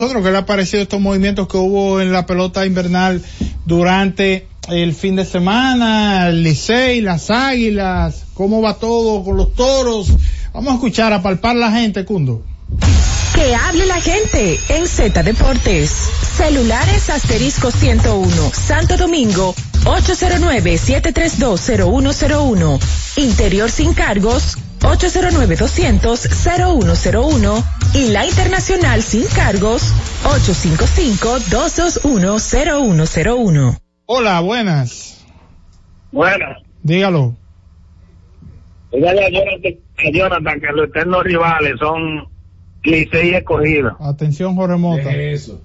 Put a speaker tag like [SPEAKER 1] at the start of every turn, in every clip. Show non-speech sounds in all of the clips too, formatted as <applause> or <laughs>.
[SPEAKER 1] nosotros qué le ha parecido estos movimientos que hubo en la pelota invernal durante el fin de semana, el Licey, las Águilas, cómo va todo con los toros. Vamos a escuchar, a palpar la gente, Cundo.
[SPEAKER 2] Que hable la gente en Z Deportes. Celulares asterisco 101, Santo Domingo, 809-7320101. Interior sin cargos, 809-200-0101. Y la internacional sin cargos, 855-221-0101.
[SPEAKER 1] Hola, buenas.
[SPEAKER 3] Buenas.
[SPEAKER 1] Dígalo.
[SPEAKER 3] Dígale a Jonathan, a Jonathan que los eternos rivales son Licey y escogido.
[SPEAKER 1] Atención, Jorge Mota.
[SPEAKER 4] Deje eso.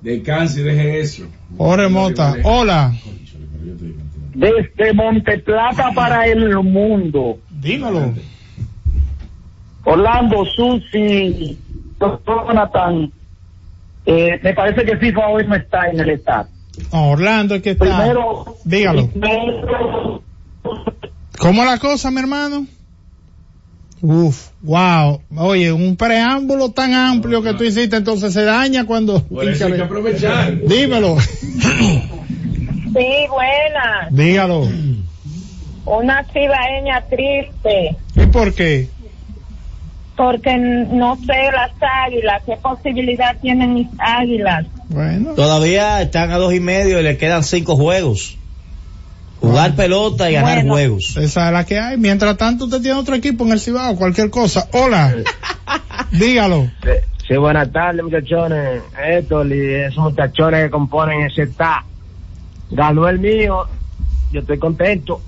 [SPEAKER 4] Descanse y deje eso.
[SPEAKER 1] Jorge Mota. Hola.
[SPEAKER 3] Desde Monteplata para el mundo.
[SPEAKER 1] Dímelo.
[SPEAKER 3] Orlando, Susi, Jonathan. Eh, me parece que FIFA hoy no está en el estado.
[SPEAKER 1] No, Orlando es que está.
[SPEAKER 3] Primero,
[SPEAKER 1] Dígalo.
[SPEAKER 3] primero,
[SPEAKER 1] ¿Cómo es la cosa, mi hermano? Uf, wow. Oye, un preámbulo tan amplio que tú hiciste, entonces se daña cuando...
[SPEAKER 4] Por eso hay que aprovechar.
[SPEAKER 1] Dímelo.
[SPEAKER 5] Sí, buena.
[SPEAKER 1] Dígalo.
[SPEAKER 5] Una cibaeña triste,
[SPEAKER 1] ¿Y por qué?
[SPEAKER 5] porque no sé las águilas, qué posibilidad tienen mis águilas.
[SPEAKER 1] Bueno.
[SPEAKER 6] Todavía están a dos y medio y le quedan cinco juegos. Jugar pelota y ganar
[SPEAKER 5] Bueno.
[SPEAKER 6] juegos.
[SPEAKER 1] Esa es la que hay. Mientras tanto, usted tiene otro equipo en el Cibao, cualquier cosa. Hola. <laughs> Dígalo.
[SPEAKER 3] Sí, buenas tardes, muchachones. Héctor y esos muchachones que componen ese está. Ganó el mío. Yo estoy contento.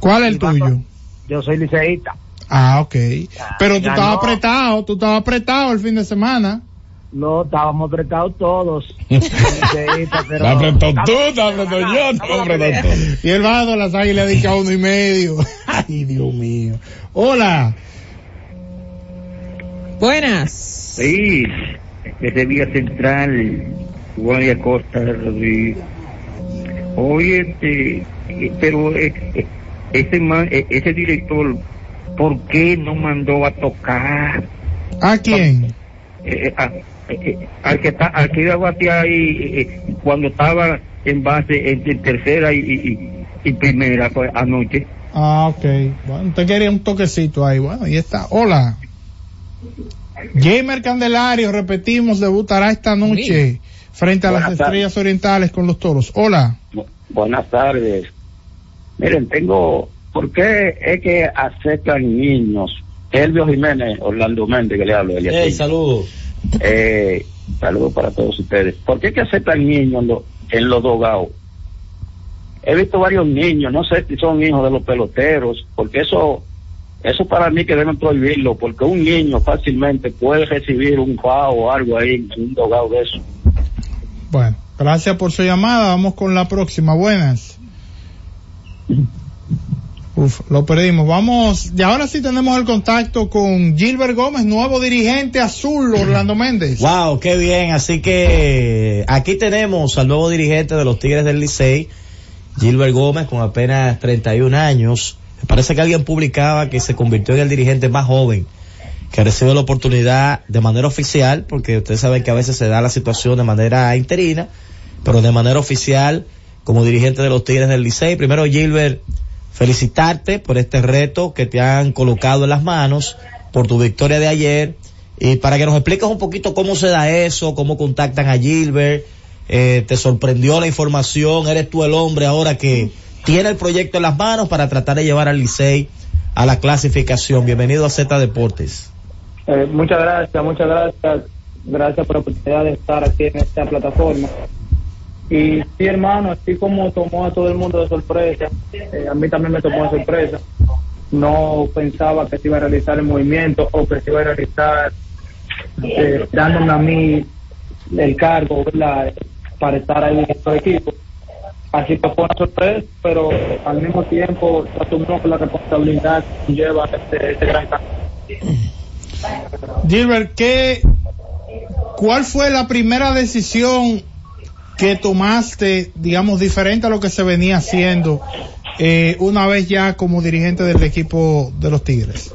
[SPEAKER 1] ¿Cuál es el tuyo?
[SPEAKER 3] Yo soy liceísta.
[SPEAKER 1] Ah, ok. Pero tú estabas apretado, tú estabas apretado el fin de semana.
[SPEAKER 3] No, estábamos apretados todos. <laughs> Pero-
[SPEAKER 4] Te apretó tú, te apretó yo, te apretó tú.
[SPEAKER 1] Y el vaso las águilas dice a uno y medio. <laughs> Ay, Dios mío. Hola.
[SPEAKER 7] Buenas.
[SPEAKER 8] Sí, desde Vía Central, Guardia Costa Rodríguez. Oye, este, pero eh, eh, ese, man- eh, ese director, ¿por qué no mandó a tocar
[SPEAKER 1] ¿A quién?
[SPEAKER 8] eh, a- eh, al que está, al que iba a batear ahí eh, cuando estaba en base entre tercera y, y, primera pues, anoche?
[SPEAKER 1] Ah, ok. Bueno, usted quería un toquecito ahí. Bueno, ahí está. Hola. Gamer Candelario, repetimos, debutará esta noche frente a las
[SPEAKER 3] tardes.
[SPEAKER 1] estrellas orientales con los toros. Hola.
[SPEAKER 3] Bu- Buenas tardes. Miren, tengo, ¿por qué es que aceptan niños? Elvio Jiménez, Orlando Méndez, que le hablo.
[SPEAKER 6] Hey, saludos.
[SPEAKER 3] Eh, saludos para todos ustedes. ¿Por qué es que aceptan niños en, lo- en los dogados? He visto varios niños, no sé si son hijos de los peloteros, porque eso, eso para mí que deben prohibirlo, porque un niño fácilmente puede recibir un FAO o algo ahí en un dogado de eso.
[SPEAKER 1] Bueno, gracias por su llamada. Vamos con la próxima. Buenas. Uf, lo perdimos. Vamos, y ahora sí tenemos el contacto con Gilbert Gómez, nuevo dirigente azul, Orlando Méndez.
[SPEAKER 6] Wow, qué bien. Así que aquí tenemos al nuevo dirigente de los Tigres del Licey, Gilbert Gómez, con apenas 31 años. Me parece que alguien publicaba que se convirtió en el dirigente más joven que recibe la oportunidad de manera oficial, porque ustedes saben que a veces se da la situación de manera interina, pero de manera oficial como dirigente de los Tigres del Licey. Primero, Gilbert, felicitarte por este reto que te han colocado en las manos, por tu victoria de ayer, y para que nos expliques un poquito cómo se da eso, cómo contactan a Gilbert, eh, te sorprendió la información, eres tú el hombre ahora que tiene el proyecto en las manos para tratar de llevar al Licey a la clasificación. Bienvenido a Z Deportes.
[SPEAKER 9] Eh, muchas gracias, muchas gracias. Gracias por la oportunidad de estar aquí en esta plataforma. Y sí, hermano, así como tomó a todo el mundo de sorpresa, eh, a mí también me tomó de sorpresa. No pensaba que se iba a realizar el movimiento o que se iba a realizar eh, dándome a mí el cargo ¿verdad? para estar ahí en este equipo. Así que fue una sorpresa, pero al mismo tiempo asumimos la responsabilidad lleva este, este gran cambio.
[SPEAKER 1] Gilbert, ¿qué, ¿cuál fue la primera decisión que tomaste, digamos, diferente a lo que se venía haciendo eh, una vez ya como dirigente del equipo de los Tigres?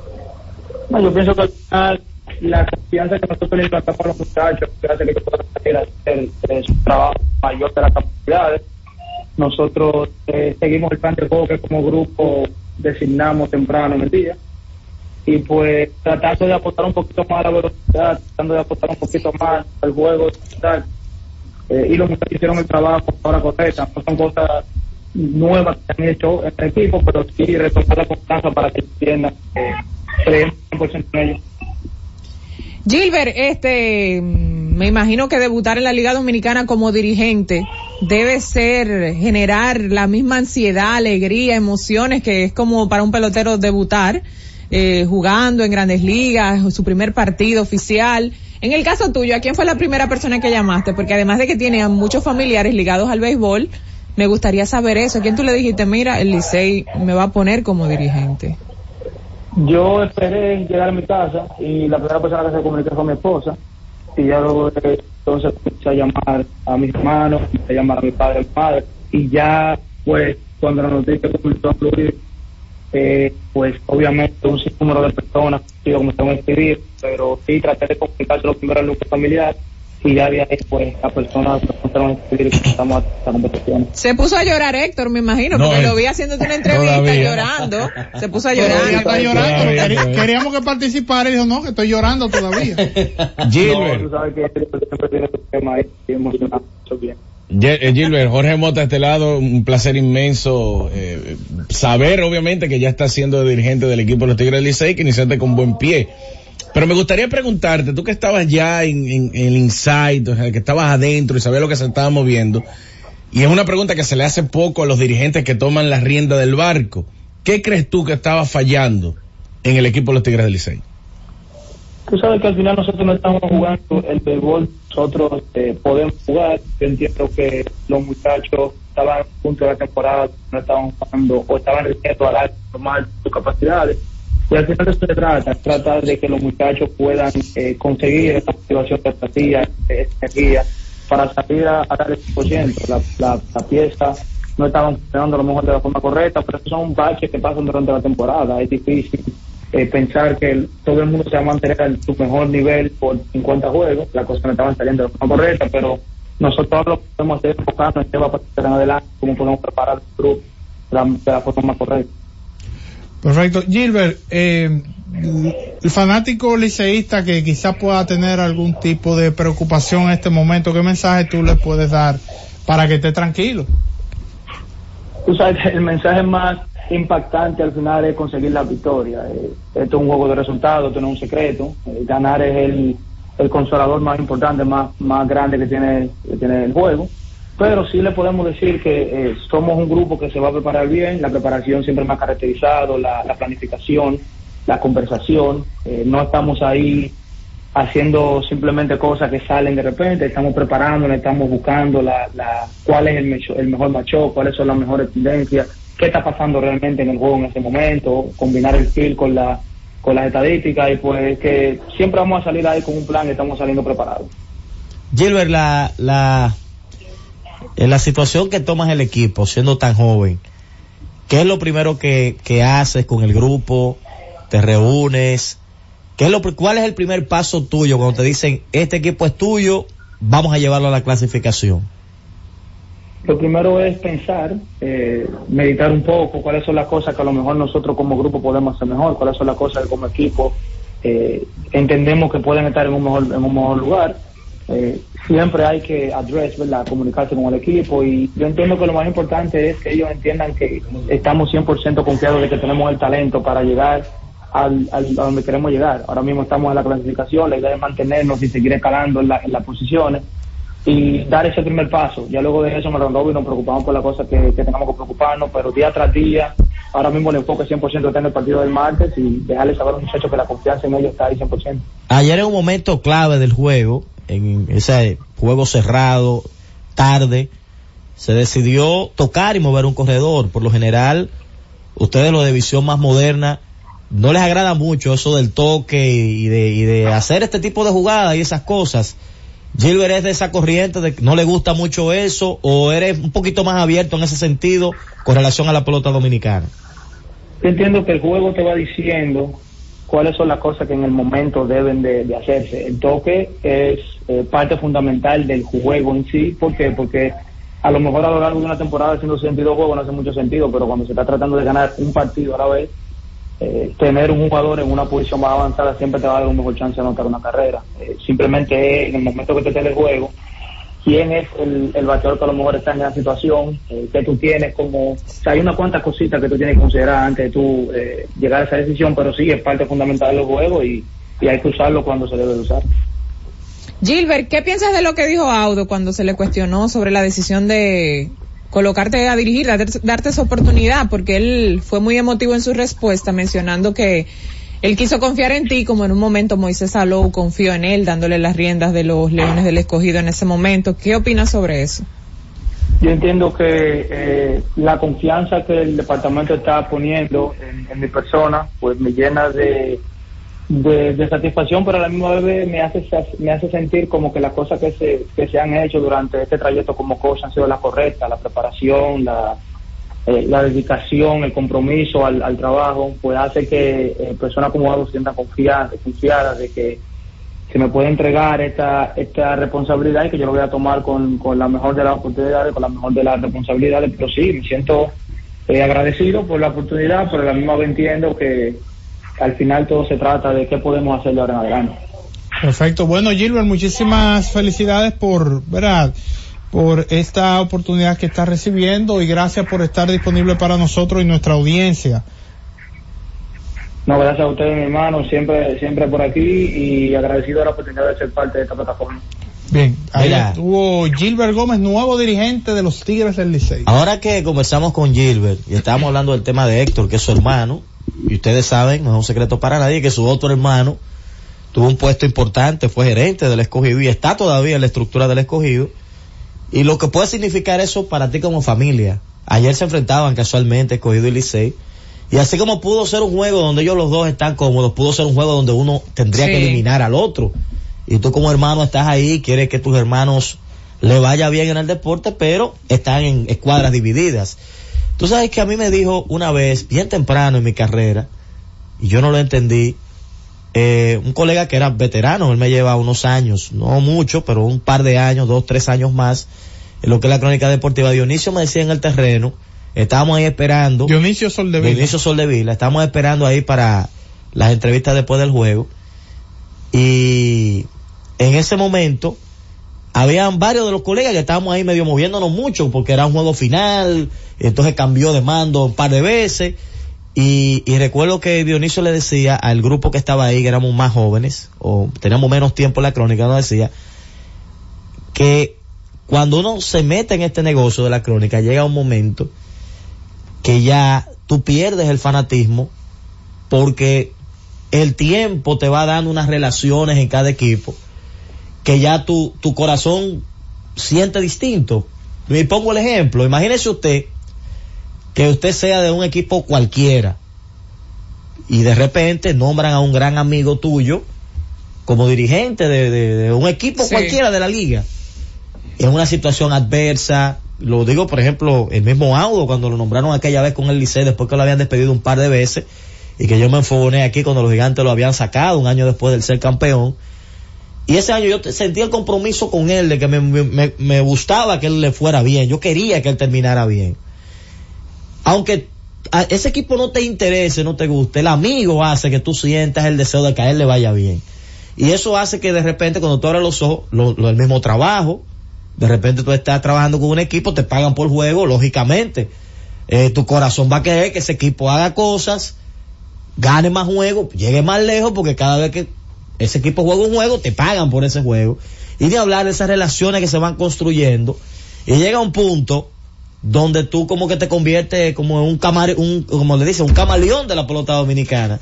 [SPEAKER 9] No, yo pienso que al final la confianza que nosotros le implantamos a los muchachos, que hace que puedan hacer su trabajo mayor de las capacidades. Nosotros eh, seguimos el plan de juego que como grupo designamos temprano en el día y pues tratando de aportar un poquito más a la velocidad, tratando de aportar un poquito más al juego tal. Eh, y los muchachos hicieron el trabajo ahora correcta, no son cosas nuevas que han hecho en el equipo, pero sí retomar la confianza para que entiendan que creemos 100% en ellos.
[SPEAKER 2] Gilbert, este, me imagino que debutar en la Liga Dominicana como dirigente debe ser generar la misma ansiedad, alegría, emociones que es como para un pelotero debutar, eh, jugando en grandes ligas, su primer partido oficial. En el caso tuyo, ¿a quién fue la primera persona que llamaste? Porque además de que tiene a muchos familiares ligados al béisbol, me gustaría saber eso. ¿A quién tú le dijiste, mira, el Licey me va a poner como dirigente?
[SPEAKER 9] Yo esperé llegar a mi casa y la primera persona que se comunicó fue mi esposa. Y ya luego entonces comencé a llamar a mis hermanos, a llamar a mi padre, a mi madre. Y ya, pues, cuando la noticia comenzó a fluir, eh, pues obviamente un sinnúmero de personas sí, comenzaron a escribir, pero sí traté de comunicarse lo primero al núcleo familiar y ya de ahí, pues, las personas comenzaron a escribir y comenzamos a esta conversación.
[SPEAKER 2] Se puso a llorar Héctor, me imagino,
[SPEAKER 9] No,
[SPEAKER 2] porque
[SPEAKER 9] eh,
[SPEAKER 2] lo vi haciéndote una entrevista
[SPEAKER 1] todavía.
[SPEAKER 2] llorando. Se puso a
[SPEAKER 1] Todavía
[SPEAKER 2] llorar.
[SPEAKER 1] está llorando, queri- queríamos que participara y dijo, no, que estoy llorando todavía. <laughs>
[SPEAKER 4] Gilbert.
[SPEAKER 9] No, tú sabes que siempre tiene su tema ahí y emocionado, eso bien.
[SPEAKER 4] Eh, Gilbert, Jorge Mota, este lado, un placer inmenso eh, saber, obviamente, que ya está siendo dirigente del equipo de los Tigres del Licey, que iniciaste con buen pie. Pero me gustaría preguntarte, tú que estabas ya en, en- en el insight, o sea, que estabas adentro y sabías lo que se estaba moviendo, y es una pregunta que se le hace poco a los dirigentes que toman la rienda del barco. ¿Qué crees tú que estaba fallando en el equipo de los Tigres del Licey?
[SPEAKER 9] Tú sabes que al final nosotros no estamos jugando el béisbol, nosotros eh, podemos jugar. Yo entiendo que los muchachos estaban a punto de la temporada, no estaban jugando o estaban recibiendo al alto normal sus capacidades. Y al final eso se trata, trata de que los muchachos puedan eh, conseguir esa motivación empatía, esa energía, para salir a, a dar el 100%. La, la, la pieza no estaban funcionando a lo mejor de la forma correcta, pero esos son baches que pasan durante la temporada. Es difícil eh, pensar que el- todo el mundo se va a mantener en su mejor nivel por 50 juegos, las cosas no estaban saliendo de la forma correcta, pero nosotros lo podemos hacer es enfocarnos en qué va a pasar en adelante, cómo podemos preparar el grupo de la, forma más correcta.
[SPEAKER 1] Perfecto. Gilbert, eh, el fanático liceísta que quizás pueda tener algún tipo de preocupación en este momento, ¿qué mensaje tú le puedes dar para que esté tranquilo?
[SPEAKER 9] Tú sabes el mensaje más impactante al final es conseguir la victoria. Eh, esto es un juego de resultados, esto no es un secreto. Eh, ganar es el, el consolador más importante, más, más grande que tiene, que tiene el juego. Pero sí le podemos decir que eh, somos un grupo que se va a preparar bien, la preparación siempre más caracterizado, la, la planificación, la conversación. No estamos ahí haciendo simplemente cosas que salen de repente, estamos preparándonos, estamos buscando la, la, cuál es el, el mejor macho, cuáles son las mejores tendencias, qué está pasando realmente en el juego en ese momento, combinar el feel con la con las estadísticas y pues que siempre vamos a salir ahí con un plan y estamos saliendo preparados.
[SPEAKER 6] Gilbert, la, la, la situación que tomas el equipo, siendo tan joven, ¿qué es lo primero que, que haces con el grupo? ¿Te reúnes? ¿Qué es lo, ¿Cuál es el primer paso tuyo cuando te dicen, este equipo es tuyo, vamos a llevarlo a la clasificación?
[SPEAKER 9] Lo primero es pensar, eh, meditar un poco, cuáles son las cosas que a lo mejor nosotros como grupo podemos hacer mejor, cuáles son las cosas que como equipo eh, entendemos que pueden estar en un mejor, en un mejor lugar. Eh, siempre hay que address, ¿verdad? comunicarse con el equipo y yo entiendo que lo más importante es que ellos entiendan que estamos 100% confiados de que tenemos el talento para llegar al, al- a donde queremos llegar. Ahora mismo estamos en la clasificación, la idea es mantenernos y seguir escalando en, la- en las posiciones y dar ese primer paso. Ya luego de eso, me y nos preocupamos por las cosas que, que tengamos que preocuparnos, pero día tras día, ahora mismo el enfoque 100% está en el partido del martes y dejarles saber a los muchachos que la confianza en ellos está ahí 100%.
[SPEAKER 6] Ayer en un momento clave del juego, en ese juego cerrado, tarde, se decidió tocar y mover un corredor. Por lo general, ustedes los de visión más moderna, no les agrada mucho eso del toque y de, y de hacer este tipo de jugadas y esas cosas. Gilbert es de esa corriente de que no le gusta mucho eso o eres un poquito más abierto en ese sentido con relación a la pelota dominicana.
[SPEAKER 9] Yo entiendo que el juego te va diciendo cuáles son las cosas que en el momento deben de, hacerse. El toque es eh, parte fundamental del juego en sí, ¿por qué? Porque a lo mejor a lo largo de una temporada haciendo 62 juegos no hace mucho sentido, pero cuando se está tratando de ganar un partido a la vez, eh, tener un jugador en una posición más avanzada siempre te va a dar un mejor chance de anotar una carrera. Eh, simplemente en el momento que te esté el juego, quién es el, el bateador que a lo mejor está en esa situación, eh, que tú tienes como, o sea, hay unas cuantas cositas que tú tienes que considerar antes de tú eh, llegar a esa decisión, pero sí es parte fundamental del juego y, y hay que usarlo cuando se debe de usar.
[SPEAKER 2] Gilbert, ¿qué piensas de lo que dijo Audo cuando se le cuestionó sobre la decisión de colocarte a dirigir, darte, darte esa oportunidad? Porque él fue muy emotivo en su respuesta, mencionando que él quiso confiar en ti, como en un momento Moisés Alou confió en él, dándole las riendas de los Leones del Escogido en ese momento. ¿Qué opinas sobre eso?
[SPEAKER 9] Yo entiendo que eh, la confianza que el departamento está poniendo en, en mi persona, pues me llena de, de, satisfacción, pero a la misma vez me hace me hace sentir como que las cosas que se, que se han hecho durante este trayecto como coach han sido las correctas, la preparación, la, eh, la dedicación, el compromiso al, al, trabajo, pues hace que eh, personas como se sientan confiadas, confiadas de que se me puede entregar esta, esta responsabilidad y que yo lo voy a tomar con, con la mejor de las oportunidades, con la mejor de las responsabilidades, pero sí, me siento eh, agradecido por la oportunidad, pero a la misma vez entiendo que al final todo se trata de qué podemos hacer de ahora en adelante.
[SPEAKER 1] Perfecto. Bueno, Gilbert, muchísimas felicidades por, ¿verdad? por esta oportunidad que está recibiendo y gracias por estar disponible para nosotros y nuestra audiencia.
[SPEAKER 9] No, gracias a ustedes, mi hermano, siempre, siempre por aquí y agradecido a la oportunidad de ser parte de esta plataforma.
[SPEAKER 1] Bien, ahí Mira, estuvo Gilbert Gómez, nuevo dirigente de los Tigres del Licey.
[SPEAKER 6] Ahora que conversamos con Gilbert y estábamos hablando del tema de Héctor, que es su hermano, y ustedes saben, no es un secreto para nadie, que su otro hermano tuvo un puesto importante, fue gerente del escogido y está todavía en la estructura del escogido. Y lo que puede significar eso para ti como familia. Ayer se enfrentaban casualmente escogido y Licey. Y así como pudo ser un juego donde ellos los dos están cómodos, pudo ser un juego donde uno tendría sí. que eliminar al otro. Y tú como hermano estás ahí, quieres que tus hermanos le vaya bien en el deporte, pero están en escuadras divididas. Tú sabes que a mí me dijo una vez, bien temprano en mi carrera, y yo no lo entendí, eh, un colega que era veterano, él me lleva unos años, no mucho, pero un par de años, dos, tres años más, en lo que es la crónica deportiva. Dionisio me decía en el terreno, estábamos ahí esperando.
[SPEAKER 1] Dionisio Soldevila.
[SPEAKER 6] Dionisio Soldevila, estábamos esperando ahí para las entrevistas después del juego. Y en ese momento, habían varios de los colegas que estábamos ahí medio moviéndonos mucho porque era un juego final, entonces cambió de mando un par de veces. Y, recuerdo que Dionisio le decía al grupo que estaba ahí, que éramos más jóvenes, o teníamos menos tiempo en la crónica, nos decía que cuando uno se mete en este negocio de la crónica, llega un momento que ya tú pierdes el fanatismo porque el tiempo te va dando unas relaciones en cada equipo que ya tu, tu corazón siente distinto. Me pongo el ejemplo, imagínese usted que usted sea de un equipo cualquiera y de repente nombran a un gran amigo tuyo como dirigente de, de, de un equipo sí. cualquiera de la liga en una situación adversa lo digo por ejemplo el mismo Audo cuando lo nombraron aquella vez con el Licey después que lo habían despedido un par de veces y que yo me enfogoné aquí cuando los gigantes lo habían sacado un año después del ser campeón y ese año yo sentí el compromiso con él de que me, me, gustaba que él le fuera bien yo quería que él terminara bien aunque ese equipo no te interese, no te guste, el amigo hace que tú sientas el deseo de que a él le vaya bien. Y eso hace que de repente cuando tú abres los ojos, lo, lo, el mismo trabajo, de repente tú estás trabajando con un equipo, te pagan por juego, lógicamente. Eh, tu corazón va a querer que ese equipo haga cosas, gane más juegos, llegue más lejos, porque cada vez que ese equipo juega un juego, te pagan por ese juego. Y de hablar de esas relaciones que se van construyendo. Y llega un punto donde tú como que te conviertes como en un camar, un, como le dice, un camaleón de la pelota dominicana.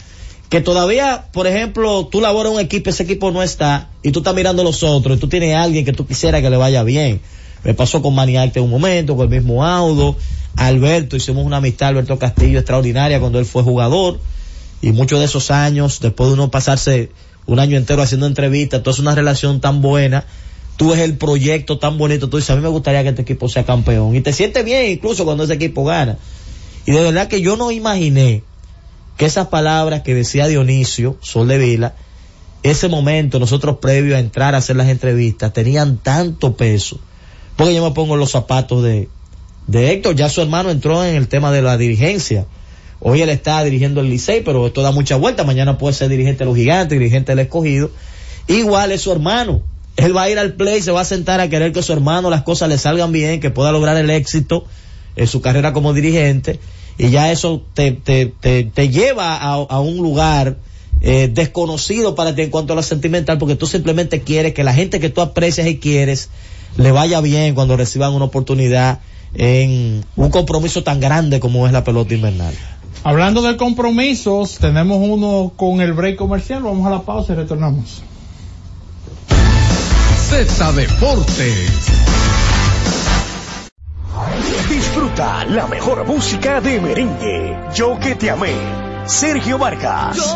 [SPEAKER 6] Que todavía, por ejemplo, tú laboras un equipo, ese equipo no está, y tú estás mirando a los otros, y tú tienes a alguien que tú quisieras que le vaya bien. Me pasó con Maniacte un momento, con el mismo Audo, Alberto, hicimos una amistad, Alberto Castillo, extraordinaria cuando él fue jugador, y muchos de esos años, después de uno pasarse un año entero haciendo entrevistas, toda es una relación tan buena, tú ves el proyecto tan bonito, tú dices, a mí me gustaría que este equipo sea campeón. Y te sientes bien incluso cuando ese equipo gana. Y de verdad que yo no imaginé que esas palabras que decía Dionisio, Sol de Vila, ese momento, nosotros previo a entrar a hacer las entrevistas, tenían tanto peso. Porque yo me pongo los zapatos de, de Héctor, ya su hermano entró en el tema de la dirigencia. Hoy él está dirigiendo el Licey, pero esto da mucha vuelta. Mañana puede ser dirigente de los gigantes, dirigente del escogido. Igual es su hermano. Él va a ir al play, se va a sentar a querer que su hermano las cosas le salgan bien, que pueda lograr el éxito en su carrera como dirigente. Y ya eso te, te, te, lleva a, a un lugar eh, desconocido para ti en cuanto a lo sentimental, porque tú simplemente quieres que la gente que tú aprecias y quieres le vaya bien cuando reciban una oportunidad en un compromiso tan grande como es la pelota invernal.
[SPEAKER 1] Hablando de compromisos, tenemos uno con el break comercial. Vamos a la pausa y retornamos.
[SPEAKER 7] Z Deportes.
[SPEAKER 10] Disfruta la mejor música de merengue. Yo que te amé. Sergio Vargas.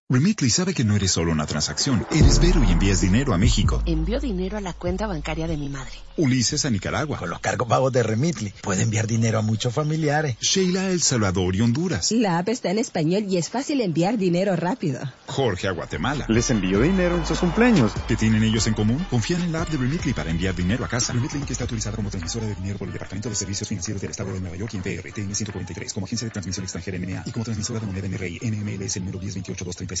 [SPEAKER 11] Remitly sabe que no eres solo una transacción, eres Vero y envías dinero a México.
[SPEAKER 12] Envío dinero a la cuenta bancaria de mi madre.
[SPEAKER 11] Ulises a Nicaragua.
[SPEAKER 13] Con los cargos pagos de Remitly, puede enviar dinero a muchos familiares.
[SPEAKER 11] Sheila a El Salvador y Honduras.
[SPEAKER 14] La app está en español y es fácil enviar dinero rápido.
[SPEAKER 11] Jorge a Guatemala.
[SPEAKER 15] Les envío dinero en sus cumpleaños.
[SPEAKER 11] ¿Qué tienen ellos en común? Confían en la app de Remitly para enviar dinero a casa. Remitly que está autorizada como transmisora de dinero por el Departamento de Servicios Financieros del Estado de Nueva York y en PRTN 143 como agencia de transmisión extranjera NMA y como transmisora de moneda NRI NMLS número 1028236.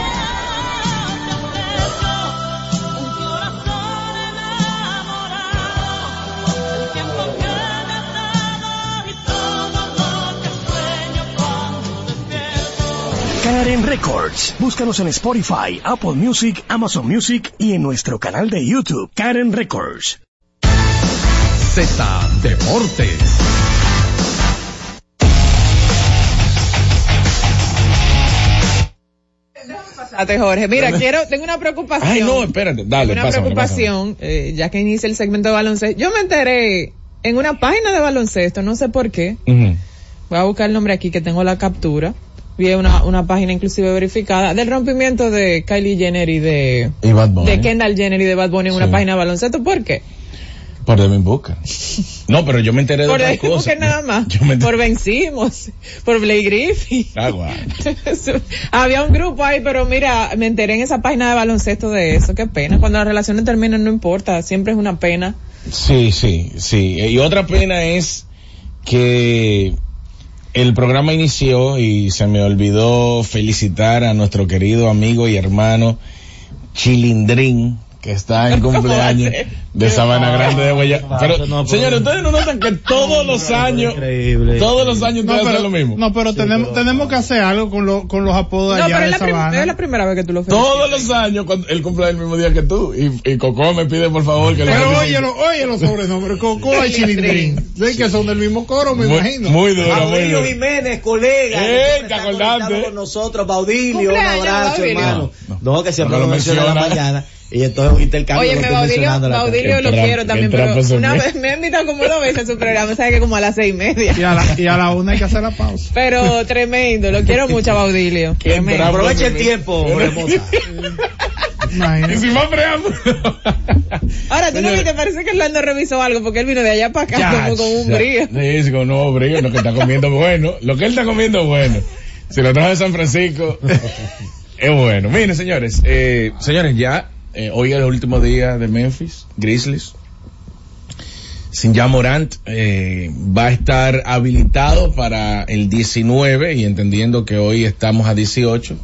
[SPEAKER 10] Karen Records. Búscanos en Spotify, Apple Music, Amazon Music y en nuestro canal de YouTube, Karen Records.
[SPEAKER 7] Z Deportes.
[SPEAKER 2] Jorge. Mira, quiero, tengo una preocupación.
[SPEAKER 4] Ay, no, espérate, dale,
[SPEAKER 2] Una
[SPEAKER 4] pásame,
[SPEAKER 2] preocupación, eh, ya que inicia el segmento de baloncesto. Yo me enteré en una página de baloncesto, no sé por qué. Voy a buscar el nombre aquí que tengo la captura. Vi una, una página inclusive verificada del rompimiento de Kylie Jenner y de,
[SPEAKER 4] Y Bad Bunny.
[SPEAKER 2] de Kendall Jenner y de Bad Bunny en una página de baloncesto. ¿Por qué?
[SPEAKER 4] Por Devin Booker. No, pero yo me enteré de
[SPEAKER 2] Por
[SPEAKER 4] otra
[SPEAKER 2] ahí
[SPEAKER 4] cosa.
[SPEAKER 2] porque nada más.
[SPEAKER 4] Yo me enteré-
[SPEAKER 2] Por vencimos. Por Blake Griffin.
[SPEAKER 4] Ah, guau. <laughs>
[SPEAKER 2] Había un grupo ahí, pero mira, me enteré en esa página de baloncesto de eso. Qué pena. Cuando las relaciones terminan no importa. Siempre es una pena.
[SPEAKER 4] Sí, sí, sí. Y otra pena es que el programa inició y se me olvidó felicitar a nuestro querido amigo y hermano Chilindrín, que está en cumpleaños de Sabana Grande de Guaya. Pero,
[SPEAKER 6] no,
[SPEAKER 4] señores, ustedes no notan que todos los años, todos los años
[SPEAKER 1] No, pero,
[SPEAKER 4] lo mismo.
[SPEAKER 1] no, pero tenemos, tenemos que hacer algo con, lo- con los apodos
[SPEAKER 2] No,
[SPEAKER 1] allá
[SPEAKER 2] pero
[SPEAKER 1] de
[SPEAKER 2] es la,
[SPEAKER 1] Sabana.
[SPEAKER 2] es la primera vez que tú lo felicitas.
[SPEAKER 4] Todos los años, cuando él cumple el mismo día que tú, y, y Coco me pide por favor que le
[SPEAKER 1] Pero
[SPEAKER 4] felicite.
[SPEAKER 1] oye, lo- oye los sobrenombres, Coco y Chilindrín. Sí, que son del mismo coro, me
[SPEAKER 4] Muy-
[SPEAKER 1] imagino.
[SPEAKER 4] muy duro, muy
[SPEAKER 6] Baudilio
[SPEAKER 4] duro.
[SPEAKER 6] Jiménez, colega.
[SPEAKER 4] ¡Ey,
[SPEAKER 6] que siempre
[SPEAKER 4] te acordaste!
[SPEAKER 6] con nosotros, Baudilio, un abrazo, hermano. No, que siempre
[SPEAKER 4] No
[SPEAKER 6] lo menciona en la mañana. Y entonces un intercambio
[SPEAKER 2] Oye, me Baudilio, Baudilio lo quiero también, pero una vez me han invitado como dos veces a su programa, sabe que como a las seis y media.
[SPEAKER 1] Y a, la, y a la una hay que hacer la pausa.
[SPEAKER 2] Pero tremendo, lo quiero mucho a Baudilio. <laughs> Tremendo.
[SPEAKER 6] Aprovecha el tiempo,
[SPEAKER 4] más preámbulo.
[SPEAKER 2] Ahora, ¿tú no
[SPEAKER 4] Señores.
[SPEAKER 2] te parece que Orlando revisó algo? Porque él vino de allá para acá
[SPEAKER 4] Ya,
[SPEAKER 2] como con un
[SPEAKER 4] ya.
[SPEAKER 2] brío.
[SPEAKER 4] Sí, con un nuevo brío, lo que está comiendo bueno. Lo que él está comiendo es bueno. Si lo trajo de San Francisco, <laughs> es bueno. Miren, señores, eh, señores, ya, eh, hoy es el último día de Memphis, Grizzlies. Sin ya Morant, eh, va a estar habilitado para el 19 y entendiendo que hoy estamos a 18.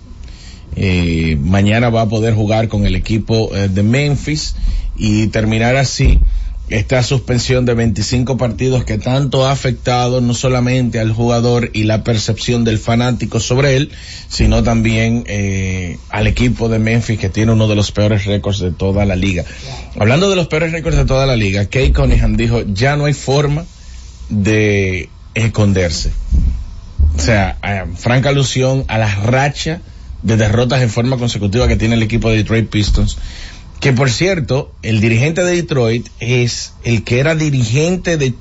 [SPEAKER 4] Eh, mañana va a poder jugar con el equipo de Memphis y terminar así esta suspensión de 25 partidos que tanto ha afectado no solamente al jugador y la percepción del fanático sobre él, sino también eh, al equipo de Memphis que tiene uno de los peores récords de toda la liga. Hablando de los peores récords de toda la liga, Kay Cunningham dijo, ya no hay forma de esconderse. O sea, franca alusión a la racha de derrotas en forma consecutiva que tiene el equipo de Detroit Pistons. Que por cierto, el dirigente de Detroit es el que era dirigente de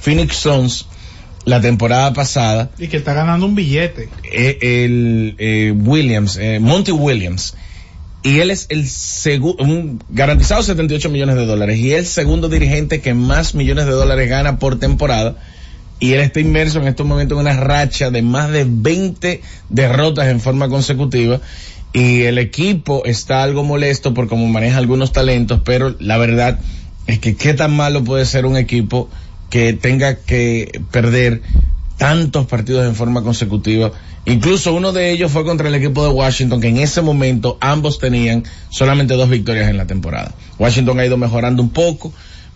[SPEAKER 4] Phoenix Suns la temporada pasada,
[SPEAKER 1] Y que está ganando un billete.
[SPEAKER 4] eh, el eh, Williams, eh, Monty Williams. Y él es el segundo, garantizado 78 millones de dólares. Y es el segundo dirigente que más millones de dólares gana por temporada. Y él está inmerso en estos momentos en una racha de más de 20 derrotas en forma consecutiva. Y el equipo está algo molesto por cómo maneja algunos talentos, pero la verdad es que qué tan malo puede ser un equipo que tenga que perder tantos partidos en forma consecutiva. Incluso uno de ellos fue contra el equipo de Washington, que en ese momento ambos tenían solamente dos victorias en la temporada. Washington ha ido mejorando un poco,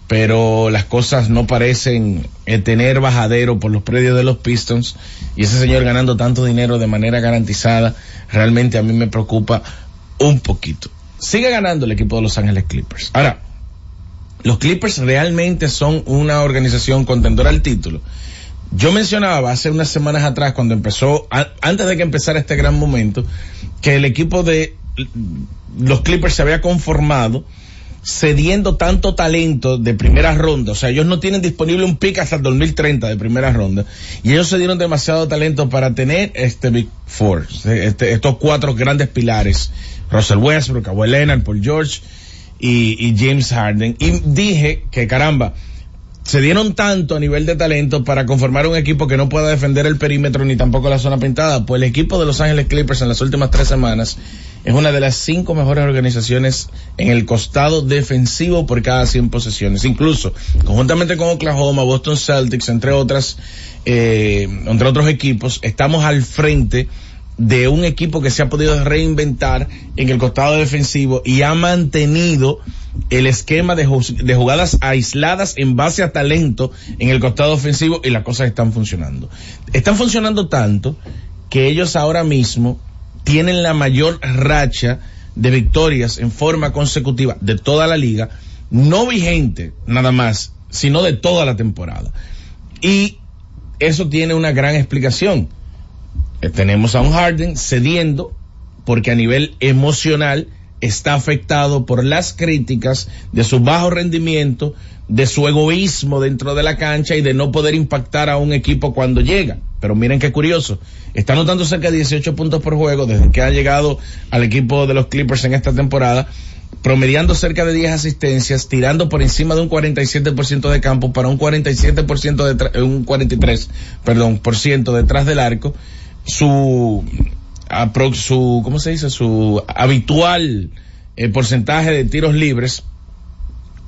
[SPEAKER 4] pero las cosas no parecen eh, tener bajadero por los predios de los Pistons y ese señor ganando tanto dinero de manera garantizada, realmente a mí me preocupa un poquito. Sigue ganando el equipo de Los Ángeles Clippers. Ahora, los Clippers realmente son una organización contendora al título. Yo mencionaba hace unas semanas atrás, cuando empezó, antes de que empezara este gran momento, que el equipo de los Clippers se había conformado cediendo tanto talento de primera ronda, o sea, ellos no tienen disponible un pick hasta el 2030 de primera ronda, y ellos se dieron demasiado talento para tener este Big Four, este- estos cuatro grandes pilares, Russell Westbrook, Kawhi Leonard, Paul George y, y James Harden, y dije que caramba, se dieron tanto a nivel de talento para conformar un equipo que no pueda defender el perímetro ni tampoco la zona pintada. Pues el equipo de Los Ángeles Clippers en las últimas tres semanas es una de las cinco mejores organizaciones en el costado defensivo por cada 100 posesiones. Incluso, conjuntamente con Oklahoma, Boston Celtics, entre otras, eh, entre otros equipos, estamos al frente de un equipo que se ha podido reinventar en el costado defensivo y ha mantenido el esquema de, ju- de jugadas aisladas en base a talento en el costado ofensivo y las cosas están funcionando. Están funcionando tanto que ellos ahora mismo tienen la mayor racha de victorias en forma consecutiva de toda la liga, no vigente nada más, sino de toda la temporada. Y eso tiene una gran explicación. Eh, tenemos a un Harden cediendo porque a nivel emocional está afectado por las críticas de su bajo rendimiento, de su egoísmo dentro de la cancha y de no poder impactar a un equipo cuando llega. Pero miren qué curioso, está anotando cerca de 18 puntos por juego desde que ha llegado al equipo de los Clippers en esta temporada, promediando cerca de 10 asistencias, tirando por encima de un 47% de campo para un 47% detrás, un 43, perdón, por ciento detrás del arco su, su ¿cómo se dice? Su habitual eh, porcentaje de tiros libres,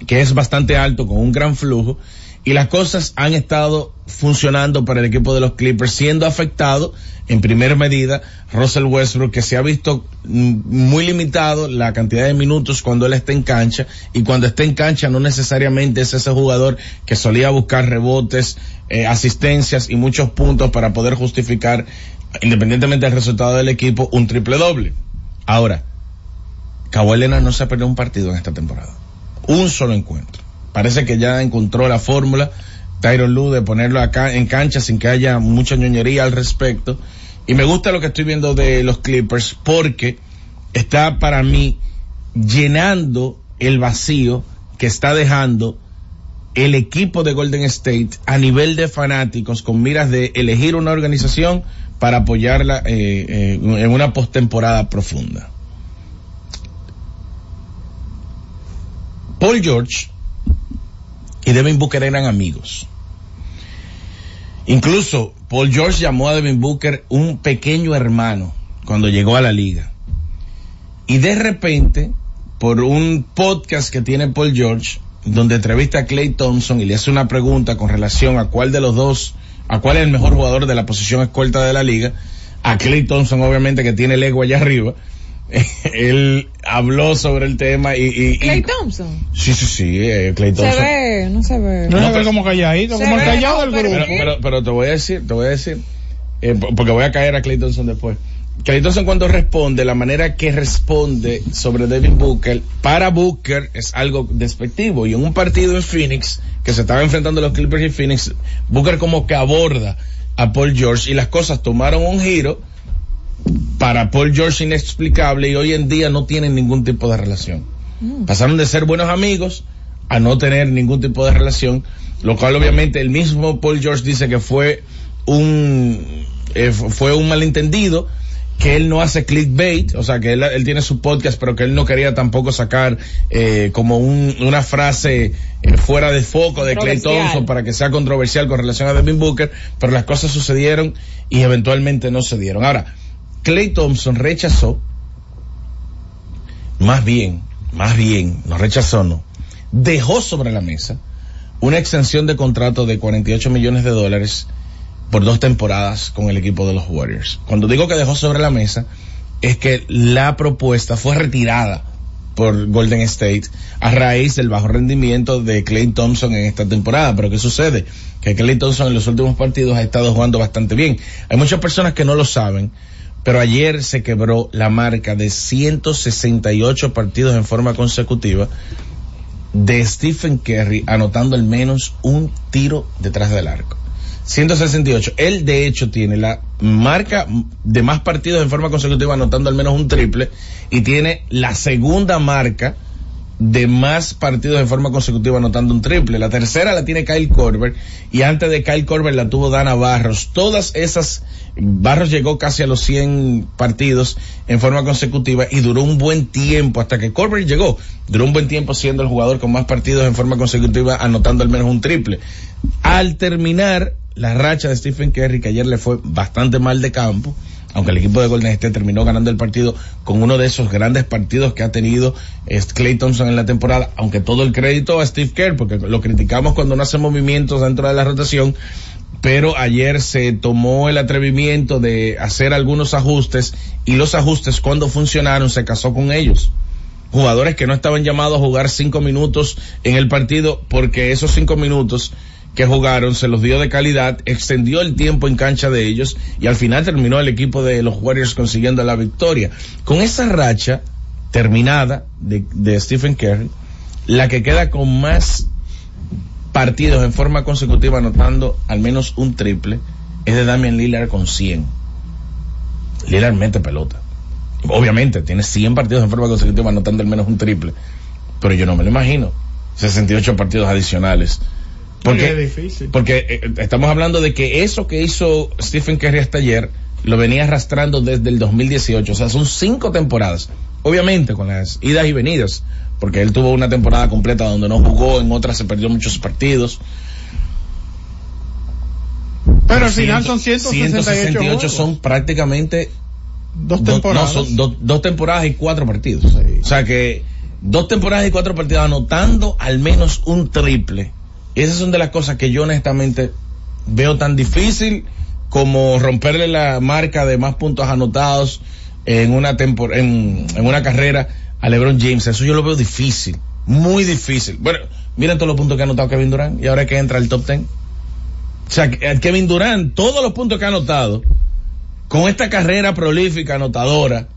[SPEAKER 4] que es bastante alto, con un gran flujo, y las cosas han estado funcionando para el equipo de los Clippers, siendo afectado en primera medida Russell Westbrook, que se ha visto mm, muy limitado la cantidad de minutos cuando él está en cancha, y cuando está en cancha no necesariamente es ese jugador que solía buscar rebotes, eh, asistencias y muchos puntos para poder justificar, independientemente del resultado del equipo, un triple doble. Ahora, Kawhi Leonard no se ha perdido un partido en esta temporada. Un solo encuentro. Parece que ya encontró la fórmula Tyron Lue de ponerlo acá en cancha sin que haya mucha ñoñería al respecto. Y me gusta lo que estoy viendo de los Clippers porque está para mí llenando el vacío que está dejando el equipo de Golden State a nivel de fanáticos con miras de elegir una organización para apoyarla eh, eh, en una postemporada profunda. Paul George y Devin Booker eran amigos. Incluso Paul George llamó a Devin Booker un pequeño hermano cuando llegó a la liga. Y de repente, por un podcast que tiene Paul George, donde entrevista a Clay Thompson y le hace una pregunta con relación a cuál de los dos, a cuál es el mejor jugador de la posición escolta de la liga, a Clay Thompson obviamente que tiene el ego allá arriba, <laughs> él habló sobre el tema y... y
[SPEAKER 2] Clay Thompson.
[SPEAKER 4] Sí, sí, sí, eh, Clay Thompson.
[SPEAKER 2] Se ve, no se ve.
[SPEAKER 1] No, se ve como calladito, como el callado
[SPEAKER 2] no,
[SPEAKER 1] del
[SPEAKER 2] pero-
[SPEAKER 1] grupo.
[SPEAKER 4] Pero, pero, pero te voy a decir, te voy a decir, eh, porque voy a caer a Clay Thompson después. Thompson cuando responde, la manera que responde sobre Devin Booker, para Booker es algo despectivo. Y en un partido en Phoenix, que se estaba enfrentando los Clippers y Phoenix, Booker como que aborda a Paul George y las cosas tomaron un giro para Paul George inexplicable y hoy en día no tienen ningún tipo de relación. Pasaron de ser buenos amigos a no tener ningún tipo de relación, lo cual obviamente el mismo Paul George dice que fue un eh, fu- fue un malentendido que él no hace clickbait, o sea que él, él tiene su podcast, pero que él no quería tampoco sacar eh, como un- una frase eh, fuera de foco de Clay. Thompson para que sea controversial con relación a Devin Booker, pero las cosas sucedieron y eventualmente no se dieron. Ahora, Clay Thompson rechazó, más bien, más bien, no rechazó, no, dejó sobre la mesa una extensión de contrato de 48 millones de dólares por dos temporadas con el equipo de los Warriors. Cuando digo que dejó sobre la mesa, es que la propuesta fue retirada por Golden State a raíz del bajo rendimiento de Clay Thompson en esta temporada. Pero ¿qué sucede? Que Clay Thompson en los últimos partidos ha estado jugando bastante bien. Hay muchas personas que no lo saben, pero ayer se quebró la marca de 168 partidos en forma consecutiva de Stephen Curry anotando al menos un tiro detrás del arco. 168. Él de hecho tiene la marca de más partidos en forma consecutiva anotando al menos un triple y tiene la segunda marca de más partidos en forma consecutiva anotando un triple. La tercera la tiene Kyle Korver y antes de Kyle Korver la tuvo Dana Barros. Todas esas, Barros llegó casi a los 100 partidos en forma consecutiva y duró un buen tiempo hasta que Korver llegó. Duró un buen tiempo siendo el jugador con más partidos en forma consecutiva anotando al menos un triple. Al terminar la racha de Stephen Curry, que ayer le fue bastante mal de campo, aunque el equipo de Golden State terminó ganando el partido con uno de esos grandes partidos que ha tenido Clay Thompson en la temporada, aunque todo el crédito a Steve Kerr, porque lo criticamos cuando no hace movimientos dentro de la rotación, pero ayer se tomó el atrevimiento de hacer algunos ajustes y los ajustes cuando funcionaron se casó con ellos. Jugadores que no estaban llamados a jugar cinco minutos en el partido porque esos cinco minutos que jugaron se los dio de calidad, extendió el tiempo en cancha de ellos y al final terminó el equipo de los Warriors consiguiendo la victoria. Con esa racha terminada de, Stephen Curry, la que queda con más partidos en forma consecutiva anotando al menos un triple es de Damian Lillard con 100. Lillard mete pelota. Obviamente tiene 100 partidos en forma consecutiva anotando al menos un triple, pero yo no me lo imagino. 68 partidos adicionales. Porque,
[SPEAKER 1] es difícil.
[SPEAKER 4] porque eh, estamos hablando de que eso que hizo Stephen Curry hasta ayer lo venía arrastrando desde el 2018. O sea, son cinco temporadas. Obviamente con las idas y venidas. Porque él tuvo una temporada completa donde no jugó, en otras se perdió muchos partidos.
[SPEAKER 1] Pero al final son 168
[SPEAKER 4] 168
[SPEAKER 1] juegos.
[SPEAKER 4] son prácticamente
[SPEAKER 1] Dos
[SPEAKER 4] do-
[SPEAKER 1] temporadas.
[SPEAKER 4] no, son do- dos temporadas y cuatro partidos. O sea que dos temporadas y cuatro partidos anotando al menos un triple Y esas son de las cosas que yo honestamente veo tan difícil como romperle la marca de más puntos anotados en una tempor en, una carrera a LeBron James. Eso yo lo veo difícil, muy difícil. Bueno, miren todos los puntos que ha anotado Kevin Durant y ahora que entra al top 10. O sea, que- Kevin Durant, todos los puntos que ha anotado, con esta carrera prolífica, anotadora,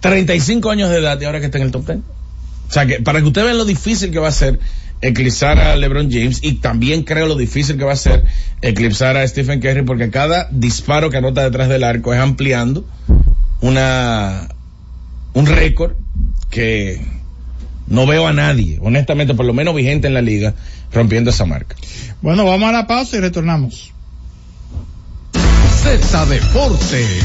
[SPEAKER 4] 35 años de edad y ahora que está en el top 10. O sea, que para que ustedes vean lo difícil que va a ser eclipsar a LeBron James y también creo lo difícil que va a ser eclipsar a Stephen Curry porque cada disparo que anota detrás del arco es ampliando una un récord que no veo a nadie, honestamente, por lo menos vigente en la liga, rompiendo esa marca.
[SPEAKER 1] Bueno, vamos a la pausa y retornamos.
[SPEAKER 10] Z Deportes.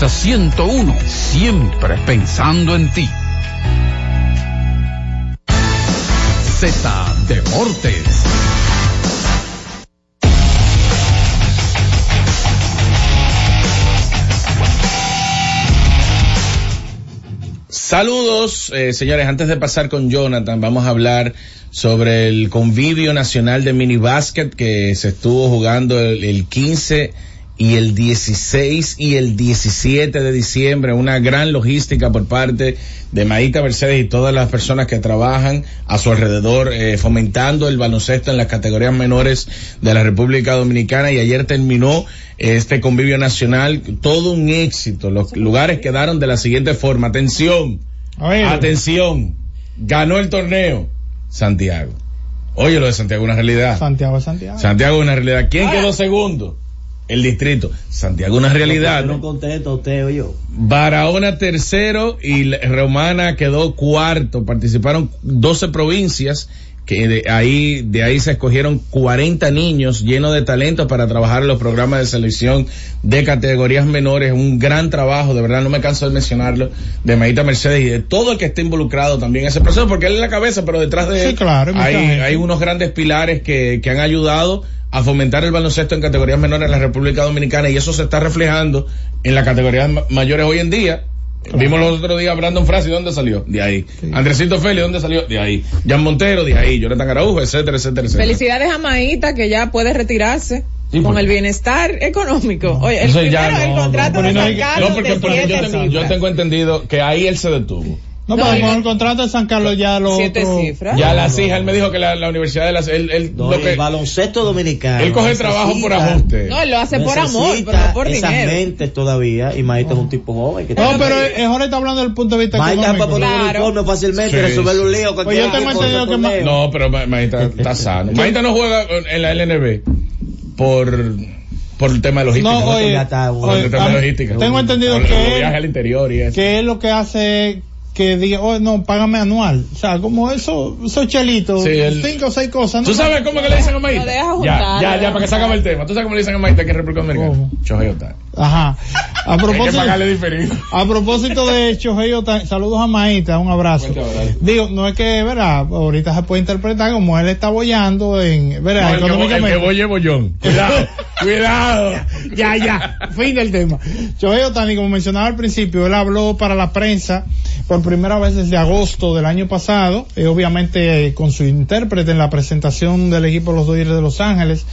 [SPEAKER 16] Z101, siempre pensando en ti.
[SPEAKER 10] Z Deportes.
[SPEAKER 4] Saludos, eh, señores. Antes de pasar con Jonathan, vamos a hablar sobre el convivio nacional de mini básquet que se estuvo jugando el, el 15 y el 16 y el 17 de diciembre. Una gran logística por parte de Maíta Mercedes y todas las personas que trabajan a su alrededor, eh, fomentando el baloncesto en las categorías menores de la República Dominicana. Y ayer terminó este convivio nacional, todo un éxito. Los lugares quedaron de la siguiente forma. Atención, atención, ganó el torneo Santiago. Oye, lo de Santiago es una realidad.
[SPEAKER 1] Santiago es Santiago.
[SPEAKER 4] Santiago es una realidad. ¿Quién quedó segundo? El distrito. Santiago una realidad.
[SPEAKER 6] No contento usted o yo.
[SPEAKER 4] Barahona tercero y Romana quedó cuarto. Participaron 12 provincias que de ahí, de ahí se escogieron 40 niños llenos de talento para trabajar en los programas de selección de categorías menores. Un gran trabajo, de verdad, no me canso de mencionarlo, de Maíta Mercedes y de todo el que esté involucrado también en ese proceso, porque él es la cabeza, pero detrás de
[SPEAKER 1] Sí,
[SPEAKER 4] él
[SPEAKER 1] claro, hay
[SPEAKER 4] hay, unos grandes pilares que, que han ayudado a fomentar el baloncesto en categorías menores en la República Dominicana y eso se está reflejando en las categorías ma- mayores hoy en día. Vimos los otros días a Brandon Frassi, ¿dónde salió? De ahí. Andresito Félix, ¿dónde salió? De ahí. Jan Montero, de ahí. Jonathan Araujo, etcétera, etcétera, etcétera.
[SPEAKER 2] Felicidades a Maíta que ya puede retirarse
[SPEAKER 4] Sí,
[SPEAKER 2] con el bienestar económico. Oye, el,
[SPEAKER 4] Eso ya
[SPEAKER 2] primero, el
[SPEAKER 4] no,
[SPEAKER 2] contrato
[SPEAKER 4] no,
[SPEAKER 2] de
[SPEAKER 4] no, no, porque, porque yo, tengo, yo tengo entendido que ahí él se detuvo.
[SPEAKER 1] No,
[SPEAKER 2] No,
[SPEAKER 1] pero con el contrato de San Carlos ya lo
[SPEAKER 2] Siete
[SPEAKER 1] otro-
[SPEAKER 2] cifras.
[SPEAKER 4] Ya las hijas, él me dijo que la, la universidad de las, él, él,
[SPEAKER 6] No,
[SPEAKER 4] lo
[SPEAKER 6] el
[SPEAKER 4] que,
[SPEAKER 6] baloncesto dominicano.
[SPEAKER 4] él coge
[SPEAKER 6] necesita-
[SPEAKER 4] trabajo por ajuste.
[SPEAKER 2] No, él lo hace por amor, pero no por
[SPEAKER 6] esas
[SPEAKER 2] dinero.
[SPEAKER 6] mentes todavía. Y Maite es un tipo joven. Que
[SPEAKER 1] No, pero eh, ahora está hablando del punto de vista
[SPEAKER 6] Maite es para
[SPEAKER 1] económico.
[SPEAKER 6] poner un
[SPEAKER 2] Claro.
[SPEAKER 6] uniforme fácilmente,
[SPEAKER 4] Sí,
[SPEAKER 6] resolver un lío.
[SPEAKER 1] Pues yo tengo entendido que Ma-
[SPEAKER 4] No, pero Ma- Maíta está <laughs> sano. Maíta no juega en la LNB por, por el tema de logística.
[SPEAKER 1] No, oye, oye,
[SPEAKER 4] el tema de logística.
[SPEAKER 1] tengo entendido que él-
[SPEAKER 4] al interior y eso.
[SPEAKER 1] que es lo que hace que diga, oh, no, págame anual. O sea, como eso, esos chelitos,
[SPEAKER 4] Sí, él-
[SPEAKER 1] cinco o seis cosas. ¿no?
[SPEAKER 4] ¿Tú sabes cómo que le dicen a Maíta? Ya, ya, ya, para que se acabe el tema. ¿Tú sabes cómo le dicen a Maíta aquí en República Dominicana? Otani.
[SPEAKER 1] Ajá. A propósito, a de Shohei Ohtani, saludos a Maíta, un abrazo. Digo, no es que, ¿verdad? Ahorita se puede interpretar como él está bollando en, ¿verdad?
[SPEAKER 4] No, el, que, bo- el
[SPEAKER 1] Económicamente.
[SPEAKER 4] que bolle bollón. Cuidado, <laughs> cuidado.
[SPEAKER 1] ya, ya, fin del tema. Shohei Otani, como mencionaba al principio, él habló para la prensa por primera vez desde agosto del año pasado, eh, obviamente eh, con su intérprete en la presentación del equipo de los Dodgers de Los Ángeles,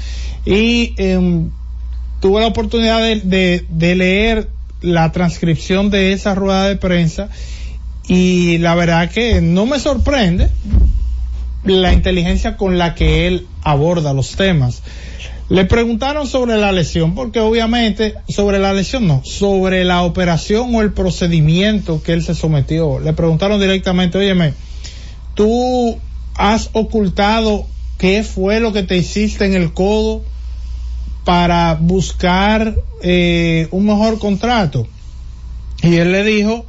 [SPEAKER 1] y em, tuve la oportunidad de, de- de leer la transcripción de esa rueda de prensa y la verdad que no me sorprende la inteligencia con la que él aborda los temas. Le preguntaron sobre la lesión, porque obviamente sobre la lesión no, sobre la operación o el procedimiento que él se sometió. Le preguntaron directamente, óyeme, tú has ocultado qué fue lo que te hiciste en el codo para buscar eh, un mejor contrato. Y él le dijo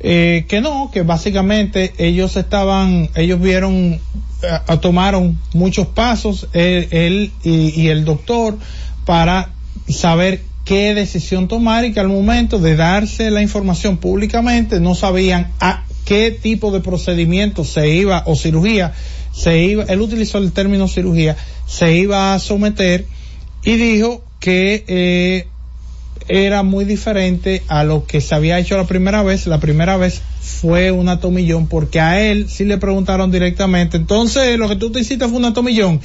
[SPEAKER 1] eh, que no, que básicamente ellos estaban, ellos vieron, eh, tomaron muchos pasos, él, y, y el doctor, para saber qué decisión tomar y que al momento de darse la información públicamente no sabían a qué tipo de procedimiento se iba o cirugía se iba, él utilizó el término cirugía, se iba a someter y dijo que eh, era muy diferente a lo que se había hecho la primera vez. La primera vez fue una tomillón porque a él sí le preguntaron directamente, entonces lo que tú te hiciste fue una tomillón.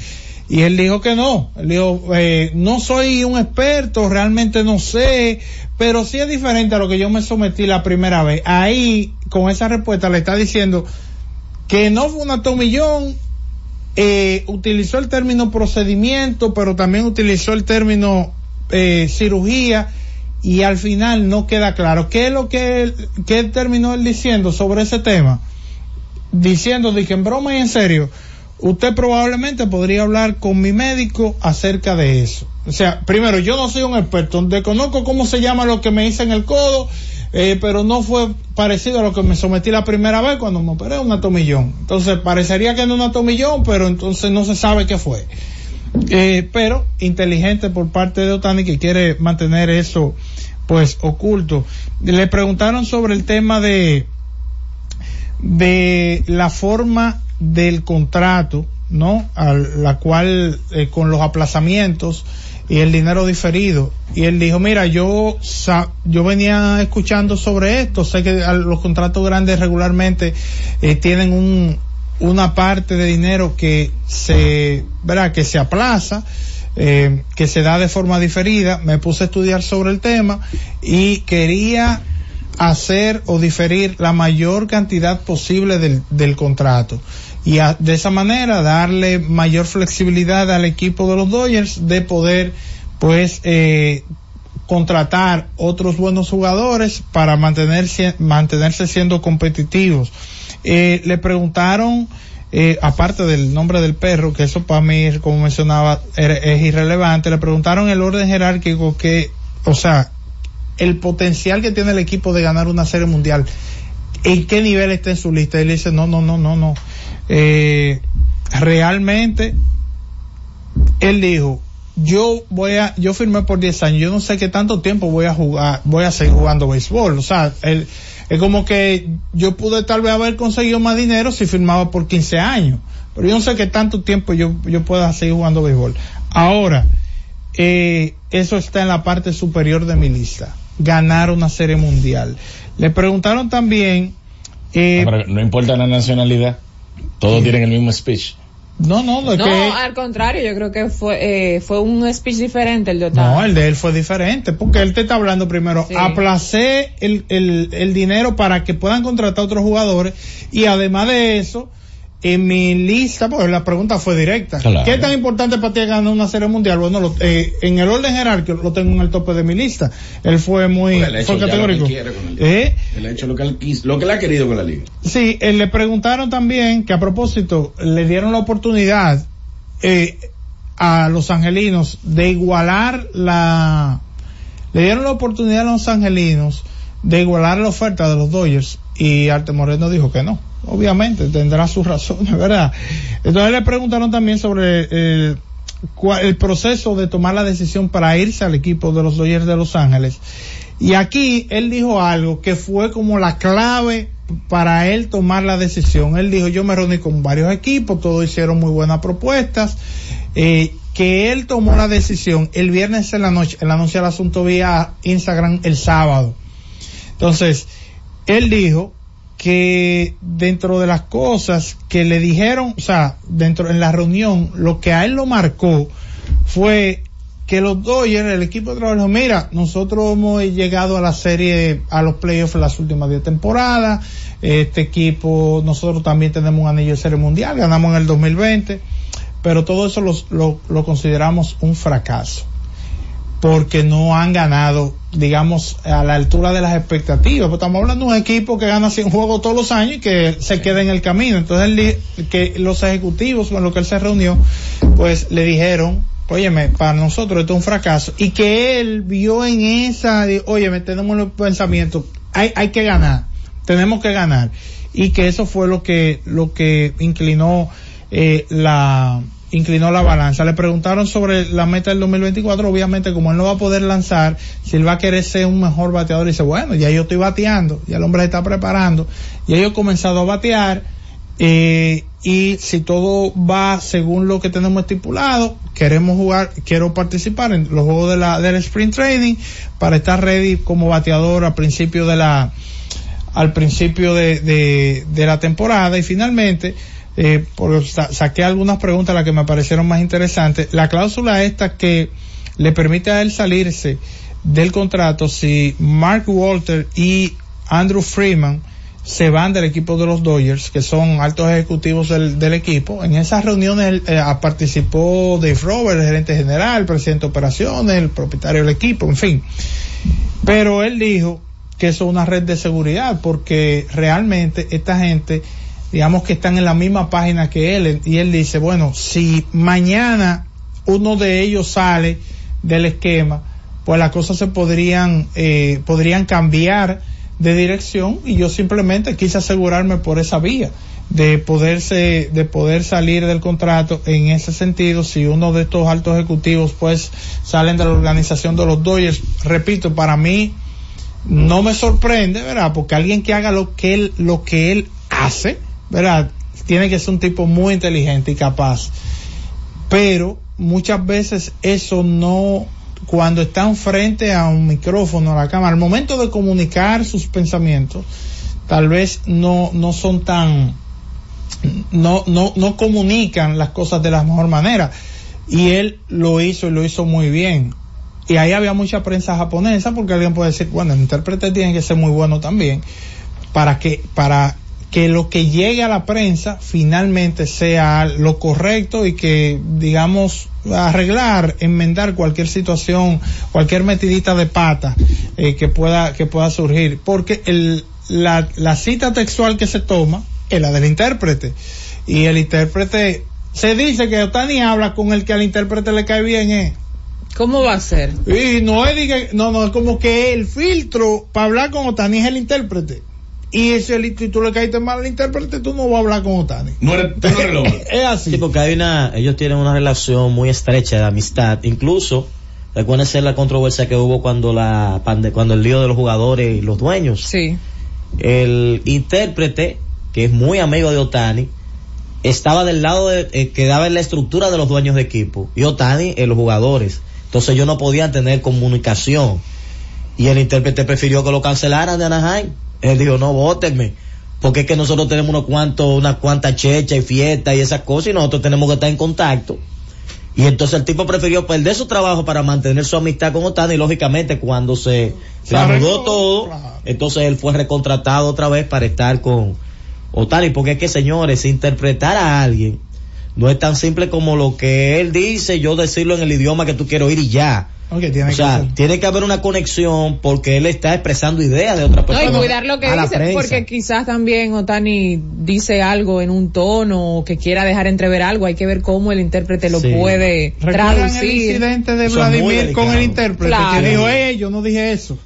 [SPEAKER 1] Y él dijo que no, él dijo, eh, no soy un experto, realmente no sé, pero sí es diferente a lo que yo me sometí la primera vez. Ahí, con esa respuesta, le está diciendo que no fue una tomillón, eh, utilizó el término procedimiento, pero también utilizó el término eh, cirugía y al final no queda claro. ¿Qué es lo que, él- terminó él diciendo sobre ese tema? Diciendo que en broma y en serio, usted probablemente podría hablar con mi médico acerca de eso. O sea, primero, yo no soy un experto, desconozco cómo se llama lo que me hice en el codo, eh, pero no fue parecido a lo que me sometí la primera vez cuando me operé una tomillón. Entonces, parecería que no una tomillón, pero entonces no se sabe qué fue. Eh, pero inteligente por parte de Otani que quiere mantener eso pues oculto. Le preguntaron sobre el tema de de la forma del contrato, ¿no? A la cual eh, con los aplazamientos y el dinero diferido. Y él dijo, mira, yo yo venía escuchando sobre esto, sé que los contratos grandes regularmente eh, tienen un una parte de dinero que se, ¿verdad? que se aplaza, eh, que se da de forma diferida. Me puse a estudiar sobre el tema y quería hacer o diferir la mayor cantidad posible del, del contrato y a- de esa manera darle mayor flexibilidad al equipo de los Dodgers de poder pues eh, contratar otros buenos jugadores para mantenerse mantenerse siendo competitivos Eh, le preguntaron eh, aparte del nombre del perro que eso para mí como mencionaba es irrelevante le preguntaron el orden jerárquico que o sea el potencial que tiene el equipo de ganar una serie mundial, en qué nivel está en su lista. Y él dice, no, no, no, no, no. Eh, realmente, él dijo, yo voy a, yo firmé por 10 años, yo no sé qué tanto tiempo voy a jugar, voy a seguir jugando béisbol. O sea, él, es como que yo pude tal vez haber conseguido más dinero si firmaba por 15 años. Pero yo no sé qué tanto tiempo yo, yo pueda seguir jugando béisbol. Ahora, eh, eso está en la parte superior de mi lista. Ganar una serie mundial. Le preguntaron también, eh,
[SPEAKER 4] No, importa la nacionalidad, todos tienen el mismo speech.
[SPEAKER 1] No, no, no, que...
[SPEAKER 2] al contrario, yo creo que fue, eh, fue un speech diferente el de Otani.
[SPEAKER 1] No, el de él fue diferente, porque él te está hablando primero,
[SPEAKER 2] Sí.
[SPEAKER 1] aplacé el, el, el dinero para que puedan contratar otros jugadores y además de eso, en mi lista, porque la pregunta fue directa,
[SPEAKER 4] Claro.
[SPEAKER 1] ¿qué tan importante para ti ganar una serie mundial? Bueno, lo- eh, en el orden jerárquico lo tengo en el tope de mi lista. Él fue muy,
[SPEAKER 4] Porque él ha hecho
[SPEAKER 1] fue
[SPEAKER 4] ya lo que
[SPEAKER 1] categórico.
[SPEAKER 4] quiere con el-
[SPEAKER 1] ¿Eh?
[SPEAKER 4] Él ha hecho lo que él, quis- lo que él ha querido con la liga.
[SPEAKER 1] Sí, eh, le preguntaron también que a propósito le dieron la oportunidad eh, a los angelinos de igualar la le dieron la oportunidad a los angelinos de igualar la oferta de los Dodgers y Arte Moreno dijo que no. Obviamente tendrá sus <laughs> razones, ¿verdad? Entonces le preguntaron también sobre eh, el proceso de tomar la decisión para irse al equipo de los Dodgers de Los Ángeles. Y aquí él dijo algo que fue como la clave para él tomar la decisión. Él dijo, yo me reuní con varios equipos, todos hicieron muy buenas propuestas, eh, que él tomó la decisión el viernes en la noche, él anunció el asunto vía Instagram el sábado. Entonces, él dijo que dentro de las cosas que le dijeron, o sea, dentro en la reunión, lo que a él lo marcó fue que los Dodgers, el equipo de trabajo, mira, nosotros hemos llegado a la serie, a los playoffs las últimas 10 temporadas, este equipo, nosotros también tenemos un anillo de serie mundial, ganamos en el 2020, pero todo eso lo consideramos un fracaso porque no han ganado, digamos, a la altura de las expectativas. Porque estamos hablando de un equipo que gana 100 juegos todos los años y que se queda en el camino. Entonces, di- que los ejecutivos con los que él se reunió, pues le dijeron, óyeme, para nosotros esto es un fracaso. Y que él vio en esa, óyeme, tenemos los pensamientos, hay, hay que ganar, tenemos que ganar. Y que eso fue lo que, lo que inclinó eh, la, inclinó la balanza. Le preguntaron sobre la meta del 2024, obviamente como él no va a poder lanzar, si él va a querer ser un mejor bateador, dice, bueno, ya yo estoy bateando, ya el hombre se está preparando, ya yo he comenzado a batear, eh, y si todo va según lo que tenemos estipulado, queremos jugar, quiero participar en los juegos de la, del sprint training para estar ready como bateador al principio de la, al principio de la temporada y finalmente eh, por, sa- saqué algunas preguntas las que me parecieron más interesantes la cláusula esta que le permite a él salirse del contrato si Mark Walter y Andrew Freeman se van del equipo de los Dodgers, que son altos ejecutivos del, equipo. En esas reuniones eh, participó Dave Roberts, el gerente general, el presidente de operaciones, el propietario del equipo, en fin. Pero él dijo que eso es una red de seguridad porque realmente esta gente, digamos que están en la misma página que él y él dice, bueno, si mañana uno de ellos sale del esquema, pues las cosas se podrían, eh, podrían cambiar de dirección y yo simplemente quise asegurarme por esa vía de poderse de poder salir del contrato en ese sentido. Si uno de estos altos ejecutivos pues salen de la organización de los Dodgers repito para mí no me sorprende verdad porque alguien que haga lo que él lo que él hace verdad tiene que ser un tipo muy inteligente y capaz. Pero muchas veces eso no cuando están frente a un micrófono a la cámara al momento de comunicar sus pensamientos tal vez no no son tan no no no comunican las cosas de la mejor manera. Y él lo hizo y lo hizo muy bien. Y ahí había mucha prensa japonesa porque alguien puede decir bueno el intérprete tiene que ser muy bueno también para que para que lo que llegue a la prensa finalmente sea lo correcto y que digamos arreglar, enmendar cualquier situación, cualquier metidita de pata eh, que pueda que pueda surgir, porque el, la, la cita textual que se toma es la del intérprete y el intérprete se dice que Otani habla con el que al intérprete le cae bien, ¿eh?
[SPEAKER 2] ¿Cómo va a ser?
[SPEAKER 1] Y no es, no, no, es como que el filtro para hablar con Otani es el intérprete. Y si, el, si tú le caíste mal al intérprete, tú no vas a hablar con Otani.
[SPEAKER 4] No eres, tú no eres el hombre. <laughs>
[SPEAKER 1] Es así.
[SPEAKER 6] Sí, porque hay una, ellos tienen una relación muy estrecha de amistad. Incluso, recuérdense la controversia que hubo cuando la pande- cuando el lío de los jugadores y los dueños.
[SPEAKER 2] Sí.
[SPEAKER 6] El intérprete, que es muy amigo de Otani, estaba del lado de, eh, que daba en la estructura de los dueños de equipo. Y Otani en los jugadores. Entonces ellos no podían tener comunicación. Y el intérprete prefirió que lo cancelaran de Anaheim. Él dijo, no, votenme. porque es que nosotros tenemos unos cuantos, unas cuantas chechas y fiestas y esas cosas y nosotros tenemos que estar en contacto. Y entonces el tipo prefirió perder su trabajo para mantener su amistad con Otani y lógicamente cuando se
[SPEAKER 1] Se arregló,
[SPEAKER 6] todo, entonces él fue recontratado otra vez para estar con Otani, porque es que señores, interpretar a alguien no es tan simple como lo que él dice, yo decirlo en el idioma que tú quieres oír y ya.
[SPEAKER 1] Tiene
[SPEAKER 6] O sea,
[SPEAKER 1] que ser.
[SPEAKER 6] tiene que haber una conexión porque él está expresando ideas de otra
[SPEAKER 2] No,
[SPEAKER 6] persona.
[SPEAKER 2] y cuidar lo que
[SPEAKER 6] a la
[SPEAKER 2] dice,
[SPEAKER 6] prensa.
[SPEAKER 2] porque quizás también Otani dice algo en un tono o que quiera dejar entrever algo, hay que ver cómo el intérprete lo
[SPEAKER 6] Sí.
[SPEAKER 2] puede
[SPEAKER 1] ¿Recuerdan el
[SPEAKER 2] traducir.
[SPEAKER 1] incidente de
[SPEAKER 6] Eso
[SPEAKER 1] Vladimir con el intérprete
[SPEAKER 2] Claro.
[SPEAKER 1] que dijo, eh, yo no dije eso.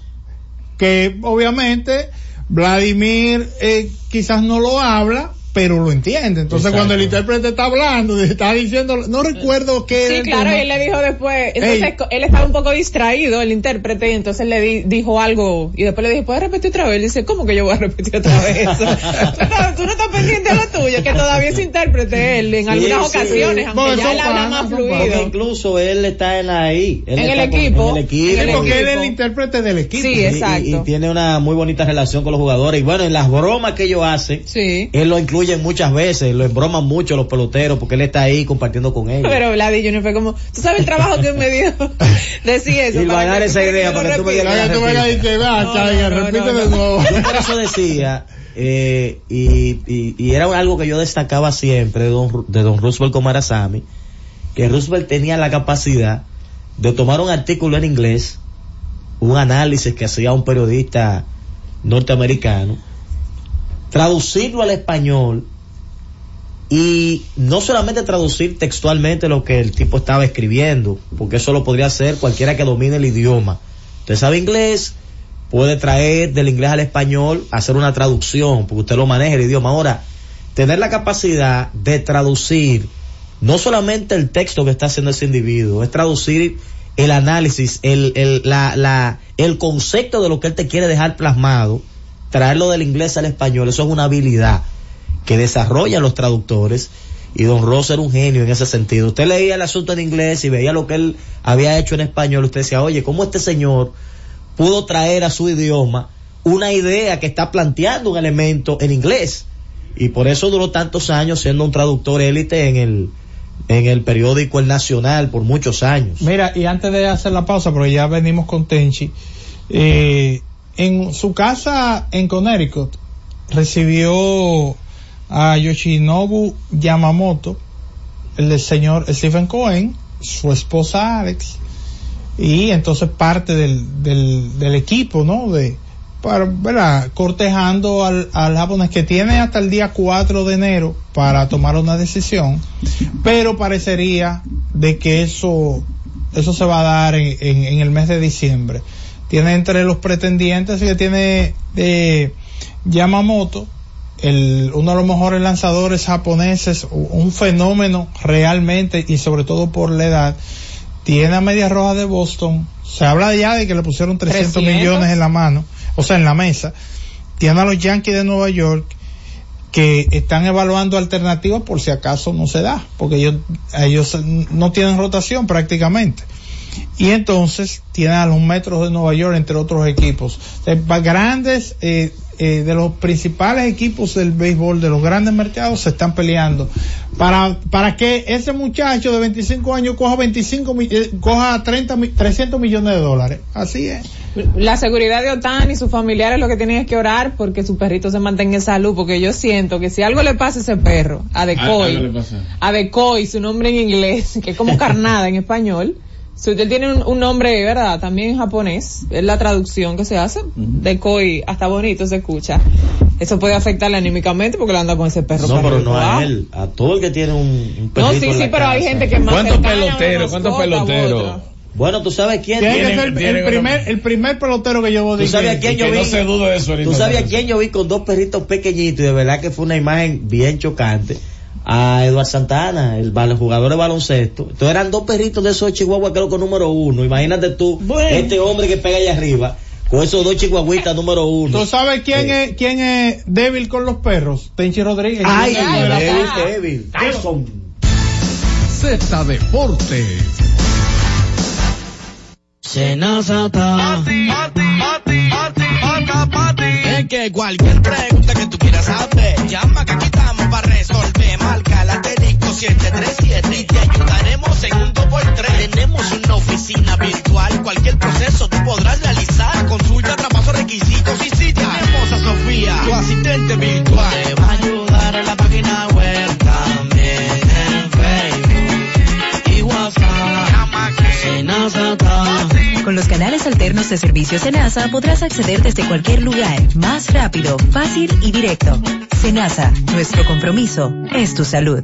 [SPEAKER 1] Que obviamente Vladimir eh, quizás no lo habla, pero lo entiende. Entonces
[SPEAKER 6] Exacto.
[SPEAKER 1] cuando el intérprete está hablando, <laughs> está diciendo, no recuerdo qué
[SPEAKER 2] Sí, claro,
[SPEAKER 1] tema.
[SPEAKER 2] y él le dijo después, entonces
[SPEAKER 1] Ey.
[SPEAKER 2] él estaba un poco distraído, el intérprete, y entonces le di- dijo algo, y después le dije, ¿puedes repetir otra vez? Él dice, ¿cómo que yo voy a repetir otra vez eso? <laughs> tú, no, tú no estás pendiente de lo tuyo, que todavía es intérprete él en
[SPEAKER 6] Sí,
[SPEAKER 2] algunas
[SPEAKER 6] sí.
[SPEAKER 2] ocasiones, aunque
[SPEAKER 1] Porque
[SPEAKER 2] ya él habla más
[SPEAKER 6] Porque
[SPEAKER 2] fluido.
[SPEAKER 6] incluso él está en la ahí. Él
[SPEAKER 2] En el
[SPEAKER 6] con-
[SPEAKER 2] equipo.
[SPEAKER 6] en el equipo.
[SPEAKER 2] En
[SPEAKER 1] Sí,
[SPEAKER 2] el
[SPEAKER 1] porque él es el intérprete del equipo.
[SPEAKER 2] Sí,
[SPEAKER 6] Y- y-
[SPEAKER 2] exacto.
[SPEAKER 6] Y, tiene una muy bonita relación con los jugadores. Y bueno, en las bromas que ellos hacen,
[SPEAKER 2] Sí.
[SPEAKER 6] él lo incluye muchas veces, lo embroman mucho los peloteros porque él está ahí compartiendo con ellos.
[SPEAKER 2] Pero Vladi Junior fue como, ¿tú sabes el trabajo que me dio? <laughs> Decir eso.
[SPEAKER 6] Y va a dar
[SPEAKER 2] que-
[SPEAKER 6] esa idea <laughs> para que tú me digas
[SPEAKER 1] Para tú
[SPEAKER 2] no,
[SPEAKER 1] repite
[SPEAKER 2] no,
[SPEAKER 1] de nuevo.
[SPEAKER 6] Yo por eso decía, eh, y, y, y era algo que yo destacaba siempre de don, de don Roosevelt Comarazami, que Roosevelt tenía la capacidad de tomar un artículo en inglés, un análisis que hacía un periodista norteamericano, traducirlo al español y no solamente traducir textualmente lo que el tipo estaba escribiendo, porque eso lo podría hacer cualquiera que domine el idioma. Usted sabe inglés, puede traer del inglés al español, hacer una traducción, porque usted lo maneja el idioma. Ahora, tener la capacidad de traducir no solamente el texto que está haciendo ese individuo, es traducir el análisis, el, el, la, la, el concepto de lo que él te quiere dejar plasmado, traerlo del inglés al español, eso es una habilidad que desarrollan los traductores y don Ross era un genio en ese sentido. Usted leía el asunto en inglés y veía lo que él había hecho en español, usted decía, oye, ¿cómo este señor pudo traer a su idioma una idea que está planteando un elemento en inglés? Y por eso duró tantos años siendo un traductor élite en el, en el periódico El Nacional por muchos años.
[SPEAKER 1] Mira, y antes de hacer la pausa, porque ya venimos con Tenchi, eh, en su casa en Connecticut recibió a Yoshinobu Yamamoto, el señor Stephen Cohen, su esposa Alex, y entonces parte del, del, equipo, ¿no? De, para. Cortejando al, al japonés que tiene hasta el día 4 de enero para tomar una decisión, pero parecería de que eso, eso se va a dar en, en, en el mes de diciembre. Tiene entre los pretendientes que tiene eh, Yamamoto, el, uno de los mejores lanzadores japoneses, un fenómeno realmente y sobre todo por la edad, tiene a Media Roja de Boston, se habla ya de que le pusieron 300,
[SPEAKER 2] 300.
[SPEAKER 1] millones en la mano, o sea, en la mesa, tiene a los Yankees de Nueva York que están evaluando alternativas por si acaso no se da, porque ellos, ellos no tienen rotación prácticamente. Y entonces tiene a los Metros de Nueva York, entre otros equipos. Va- grandes, eh, eh, de los principales equipos del béisbol, de los grandes mercados, se están peleando para, para que ese muchacho de 25 años coja 25, mi- eh, coja 30, mi- 300 millones de dólares. Así es.
[SPEAKER 2] La seguridad de Otani y sus familiares lo que tienen es que orar porque su perrito se mantenga en salud, porque yo siento que si algo le pasa a ese perro, a Decoy, a Decoy, su nombre en inglés, que es como carnada en español, si usted tiene un, un nombre, ¿verdad? También en japonés, es la traducción que se hace, Decoy, hasta bonito se escucha. Eso puede afectarle anímicamente porque le anda con ese perro.
[SPEAKER 6] No, pero no a él, a todo el que tiene un, un
[SPEAKER 2] No,
[SPEAKER 6] perrito
[SPEAKER 2] sí,
[SPEAKER 6] en
[SPEAKER 2] sí,
[SPEAKER 6] la
[SPEAKER 2] pero hay gente que es más
[SPEAKER 4] ¿Cuántos peloteros? ¿Cuántos peloteros?
[SPEAKER 6] Bueno, tú sabes quién
[SPEAKER 1] Tiene que ser el, primer, el primer pelotero que yo
[SPEAKER 6] ¿Tú
[SPEAKER 1] dije.
[SPEAKER 6] sabes a quién yo vi?
[SPEAKER 4] no se dude de eso.
[SPEAKER 6] ¿Tú sabes a quién yo vi con dos perritos pequeñitos y de verdad que fue una imagen bien chocante? A Eduard Santana, el, jugador de baloncesto. Entonces eran dos perritos de esos chihuahuas creo que número uno. Imagínate tú, este hombre que pega allá arriba, con esos dos chihuahuitas número uno.
[SPEAKER 1] ¿Tú sabes quién
[SPEAKER 6] Sí.
[SPEAKER 1] es quién es débil con los perros? Tenchi Rodríguez.
[SPEAKER 6] Ay,
[SPEAKER 2] Ay,
[SPEAKER 6] débil, débil. Tyson.
[SPEAKER 10] Z Deportes.
[SPEAKER 17] Es que cualquier pregunta que tú quieras saber. Llama que aquí estamos 737 y te ayudaremos en un 2x3. Tenemos una oficina virtual. Cualquier proceso tú podrás realizar. Consulta, traspaso, requisitos y si tenemos a Sofía, tu asistente virtual. Te va a ayudar en la página web también en Facebook y WhatsApp. Está.
[SPEAKER 18] Con los canales alternos de servicio Senasa podrás acceder desde cualquier lugar, más rápido, fácil y directo. Senasa, nuestro compromiso es tu salud.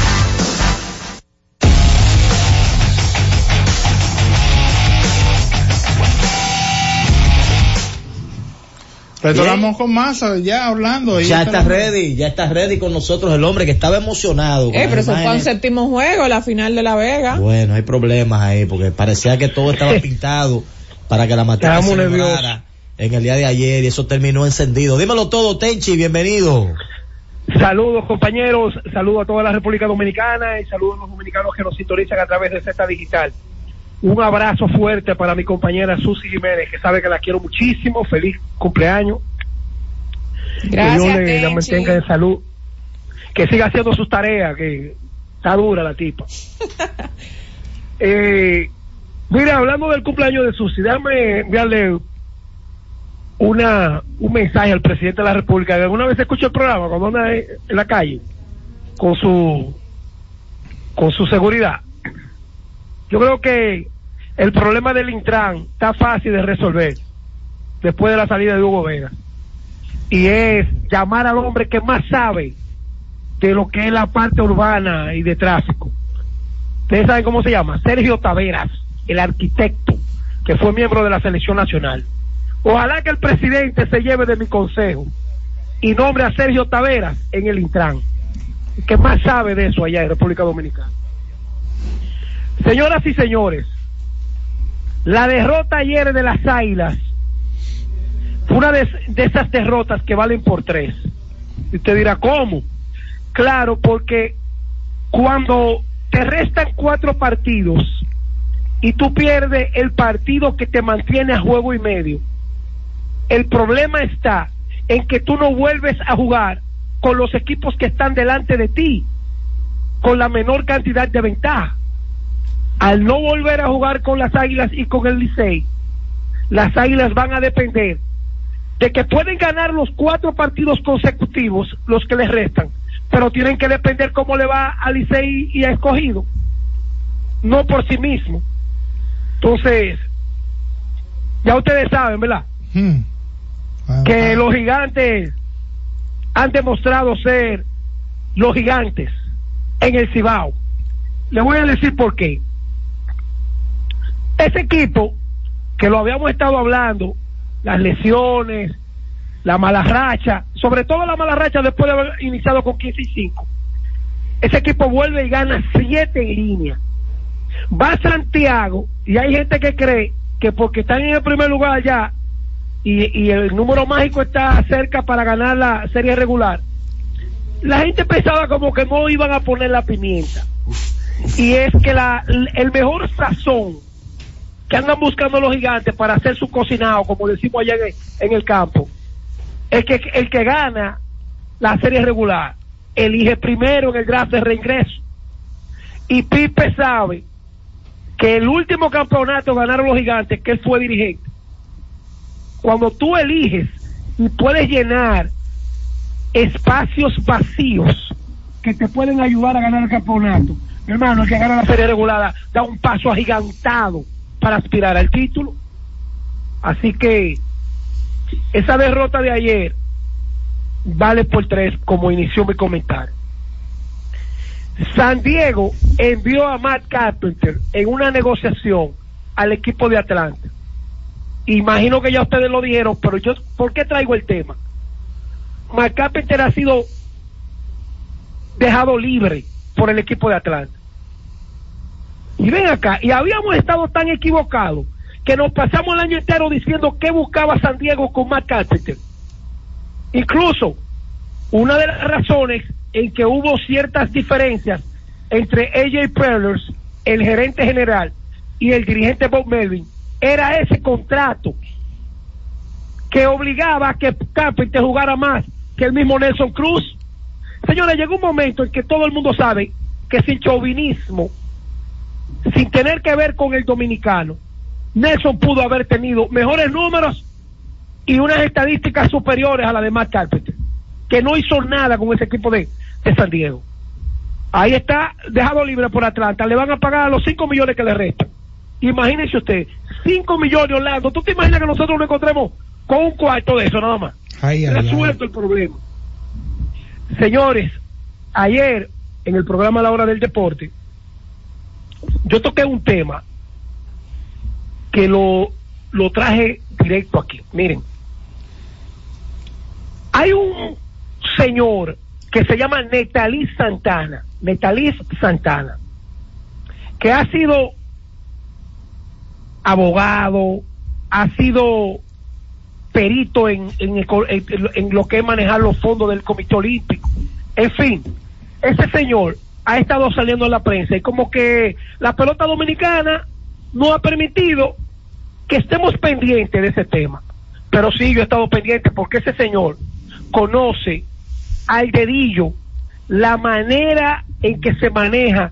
[SPEAKER 1] Retornamos con más ya hablando.
[SPEAKER 6] Ya está
[SPEAKER 1] tenemos-
[SPEAKER 6] ready, ya está ready con nosotros el hombre que estaba emocionado.
[SPEAKER 2] Eh, pero eso fue un séptimo juego, la final de La Vega.
[SPEAKER 6] Bueno, hay problemas ahí porque parecía que todo estaba <laughs> pintado para que la materia se en el día de ayer y eso terminó encendido. Dímelo todo, Tenchi, bienvenido.
[SPEAKER 19] Saludos compañeros, saludos a toda la República Dominicana y saludos a los dominicanos que nos sintonizan a través de Z Digital. Un abrazo fuerte para mi compañera Susy Jiménez, que sabe que la quiero muchísimo. Feliz cumpleaños.
[SPEAKER 2] Gracias,
[SPEAKER 19] que Dios le, la mantenga en salud. Que siga haciendo sus tareas, que está dura la tipa. <laughs> eh, mira, hablando del cumpleaños de Susy, déjame enviarle una, un mensaje al presidente de la República. ¿Alguna vez escucha el programa cuando anda en la calle con su con su seguridad? Yo creo que el problema del Intran está fácil de resolver después de la salida de Hugo Vega. Y es llamar al hombre que más sabe de lo que es la parte urbana y de tráfico. Ustedes saben cómo se llama, Sergio Taveras, el arquitecto que fue miembro de la selección nacional. Ojalá que el presidente se lleve de mi consejo y nombre a Sergio Taveras en el Intran, que más sabe de eso allá en República Dominicana. Señoras y señores, la derrota ayer de las Águilas fue una de, esas derrotas que valen por tres. Y usted dirá, ¿cómo? Claro, porque cuando te restan cuatro partidos y tú pierdes el partido que te mantiene a juego y medio, el problema está en que tú no vuelves a jugar con los equipos que están delante de ti, con la menor cantidad de ventaja. Al no volver a jugar con las Águilas y con el Licey, las Águilas van a depender de que pueden ganar los cuatro partidos consecutivos, los que les restan, pero tienen que depender cómo le va a Licey y a Escogido, no por sí mismo. Entonces, ya ustedes saben, ¿verdad?
[SPEAKER 1] Hmm. Ah,
[SPEAKER 19] que los gigantes han demostrado ser los gigantes en el Cibao. Le voy a decir por qué. Ese equipo, que lo habíamos estado hablando, las lesiones, la mala racha, sobre todo la mala racha después de haber iniciado con 15 y 5. Ese equipo vuelve y gana 7 en línea. Va a Santiago y hay gente que cree que porque están en el primer lugar ya y, el número mágico está cerca para ganar la serie regular, la gente pensaba como que no iban a poner la pimienta. Y es que la, el mejor sazón que andan buscando los gigantes para hacer su cocinado, como decimos allá en, el campo, es que el que gana la serie regular elige primero en el draft de reingreso. Y Pipe sabe que el último campeonato ganaron los gigantes, que él fue dirigente. Cuando tú eliges y puedes llenar espacios vacíos que te pueden ayudar a ganar el campeonato, mi hermano, el que gana la serie regular da un paso agigantado para aspirar al título. Así que esa derrota de ayer vale por tres, como inició mi comentario. San Diego envió a Matt Carpenter en una negociación al equipo de Atlanta. Imagino que ya ustedes lo dijeron, pero yo, ¿por qué traigo el tema? Matt Carpenter ha sido dejado libre por el equipo de Atlanta. Y ven acá, y habíamos estado tan equivocados que nos pasamos el año entero diciendo qué buscaba San Diego con Matt Carpenter. Incluso, una de las razones en que hubo ciertas diferencias entre AJ Perlers, el gerente general, y el dirigente Bob Melvin, era ese contrato que obligaba a que Carpenter jugara más que el mismo Nelson Cruz. Señores, llegó un momento en que todo el mundo sabe que sin chauvinismo, sin tener que ver con el dominicano, Nelson pudo haber tenido mejores números y unas estadísticas superiores a la de Matt Carpenter, que no hizo nada con ese equipo de, de San Diego. Ahí está dejado libre por Atlanta, le van a pagar los 5 millones que le restan. Imagínense usted, 5 millones Orlando, ¿tú te imaginas que nosotros nos encontremos con un cuarto de eso nada más?
[SPEAKER 1] Ay, ay,
[SPEAKER 19] Resuelto el problema. Señores, ayer en el programa La Hora del Deporte, yo toqué un tema que lo, lo traje directo aquí. Miren, hay un señor que se llama Netalis Santana, Netalis Santana, que ha sido abogado, ha sido perito en, en, en lo que es manejar los fondos del Comité Olímpico. En fin, ese señor ha estado saliendo en la prensa y como que la pelota dominicana no ha permitido que estemos pendientes de ese tema. Pero sí, yo he estado pendiente porque ese señor conoce al dedillo la manera en que se maneja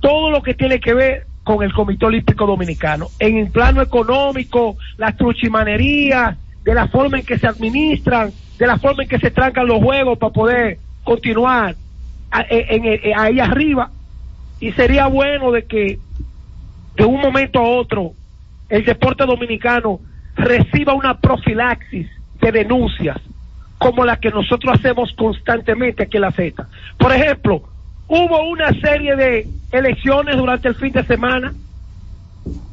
[SPEAKER 19] todo lo que tiene que ver con el Comité Olímpico Dominicano, en el plano económico, las truchimanerías, de la forma en que se administran, de la forma en que se trancan los juegos para poder continuar en- en- ahí arriba. Y sería bueno de que de un momento a otro el deporte dominicano reciba una profilaxis de denuncias como la que nosotros hacemos constantemente aquí en la Z. Por ejemplo, hubo una serie de elecciones durante el fin de semana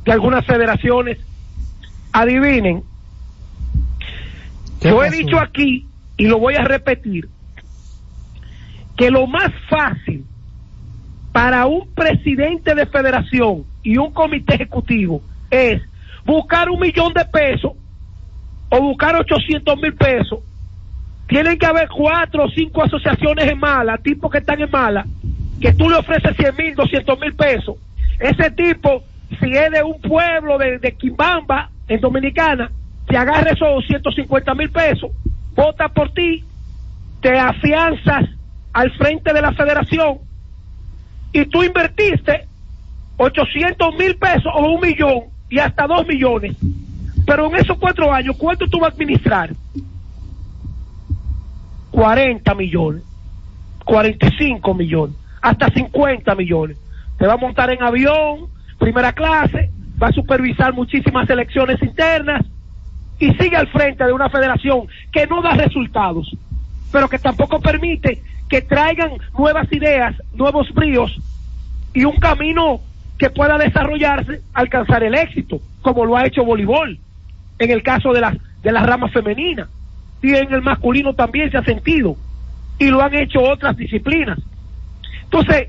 [SPEAKER 19] de algunas federaciones. Adivinen,
[SPEAKER 1] ¿Qué
[SPEAKER 19] yo he dicho aquí y lo voy a repetir, que lo más fácil para un presidente de federación y un comité ejecutivo es buscar un millón de pesos o buscar 800 mil pesos. Tienen que haber cuatro o cinco asociaciones en mala, tipos que están en mala, que tú le ofreces 100 mil, 200 mil pesos. Ese tipo, si es de un pueblo de, de Quimbamba, en Dominicana, te agarra esos 150 mil pesos, vota por ti, te afianzas al frente de la federación y tú invertiste 800 mil pesos o un millón y hasta dos millones. Pero en esos cuatro años, ¿cuánto tú vas a administrar? 40 millones, 45 millones, hasta 50 millones. Te va a montar en avión, primera clase, va a supervisar muchísimas elecciones internas y sigue al frente de una federación que no da resultados, pero que tampoco permite que traigan nuevas ideas, nuevos bríos y un camino que pueda desarrollarse, alcanzar el éxito, como lo ha hecho voleibol, en el caso de las, de las ramas femeninas, y en el masculino también se ha sentido, y lo han hecho otras disciplinas. Entonces,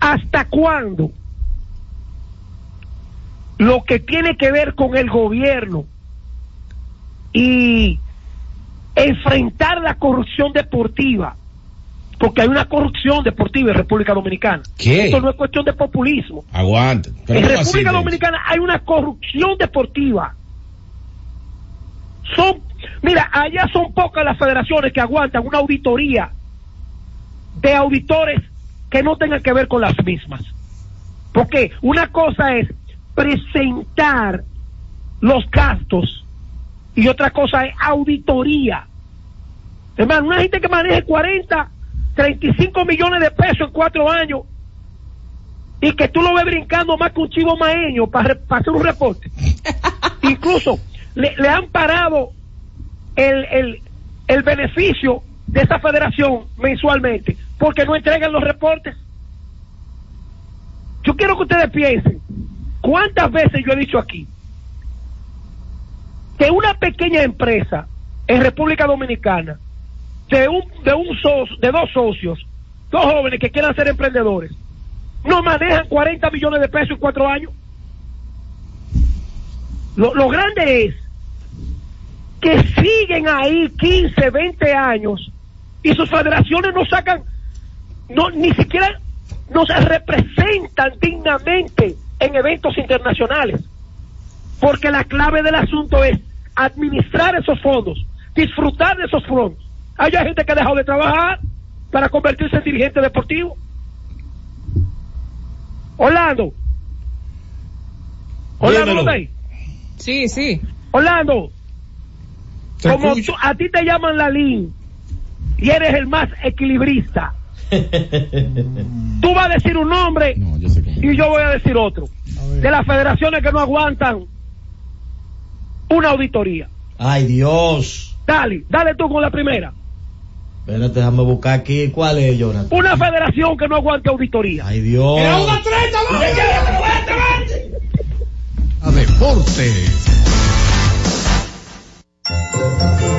[SPEAKER 19] ¿hasta cuándo lo que tiene que ver con el gobierno y enfrentar la corrupción deportiva, porque hay una corrupción deportiva en República Dominicana.
[SPEAKER 4] ¿Qué?
[SPEAKER 19] Esto no es cuestión de populismo.
[SPEAKER 4] Aguante. Pero
[SPEAKER 19] En
[SPEAKER 4] ¿cómo así,
[SPEAKER 19] República? Dominicana hay una corrupción deportiva. Son, mira, allá son pocas las federaciones que aguantan una auditoría de auditores que no tengan que ver con las mismas. Porque una cosa es presentar los gastos y otra cosa es auditoría. Hermano, una gente que maneje 40, 35 millones de pesos en cuatro años y que tú lo ves brincando más que un chivo maeño para, hacer un reporte. <laughs> Incluso le, le han parado el, el, el beneficio de esa federación mensualmente porque no entregan los reportes. Yo quiero que ustedes piensen, ¿cuántas veces yo he dicho aquí que una pequeña empresa en República Dominicana de un de un socio, de dos socios, dos jóvenes que quieran ser emprendedores, no manejan 40 millones de pesos en cuatro años? Lo, lo grande es que siguen ahí 15, 20 años y sus federaciones no sacan, no ni siquiera no se representan dignamente en eventos internacionales. Porque la clave del asunto es administrar esos fondos, disfrutar de esos fondos. Hay gente que ha dejado de trabajar para convertirse en dirigente deportivo. Orlando. Orlando,
[SPEAKER 2] Dímelo.
[SPEAKER 19] ¿lo ves?
[SPEAKER 2] Sí, sí.
[SPEAKER 19] Orlando, como tú- a ti te llaman Lalín y eres el más equilibrista, tú vas a decir un nombre y yo voy a decir otro. De las federaciones que no aguantan una auditoría.
[SPEAKER 6] Ay, Dios.
[SPEAKER 19] Dale, dale tú con la primera.
[SPEAKER 6] Espérate, déjame buscar aquí. ¿Cuál es, Jonathan?
[SPEAKER 19] Una federación que no aguante auditoría.
[SPEAKER 6] Ay, Dios.
[SPEAKER 10] A deportes.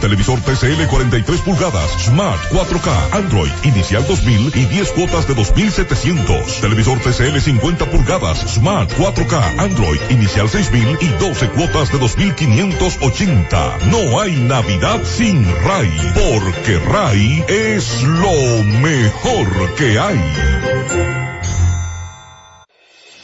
[SPEAKER 20] Televisor TCL 43 pulgadas Smart 4K Android inicial 2000 y 10 cuotas de 2700. Televisor TCL 50 pulgadas Smart 4K Android inicial 6000 y 12 cuotas de 2580. No hay Navidad sin Ray, porque Ray es lo mejor que hay.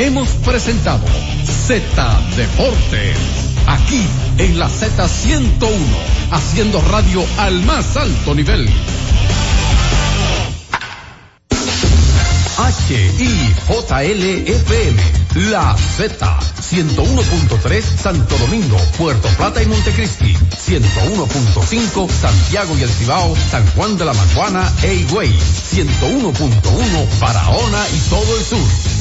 [SPEAKER 7] Hemos presentado Z Deportes, aquí en la Z101 haciendo radio al más alto nivel. HIJLFM, La Z, 101.3 Santo Domingo, Puerto Plata y Montecristi, 101.5 Santiago y El Cibao, San Juan de la Maguana e Higüey, 101.1 Barahona y todo el sur.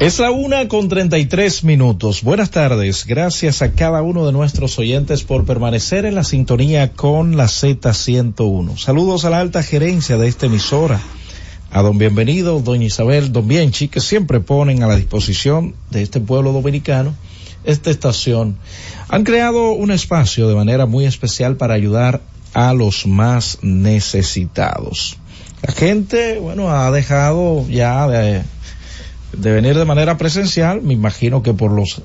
[SPEAKER 21] Es la una con 33 minutos. Buenas tardes. Gracias a cada uno de nuestros oyentes por permanecer en la sintonía con la Z101. Saludos a la alta gerencia de esta emisora. A don Bienvenido, doña Isabel, don Bienchi, que siempre ponen a la disposición de este pueblo dominicano esta estación. Han creado un espacio de manera muy especial para ayudar a los más necesitados. La gente, bueno, ha dejado ya de, de venir de manera presencial, me imagino que por los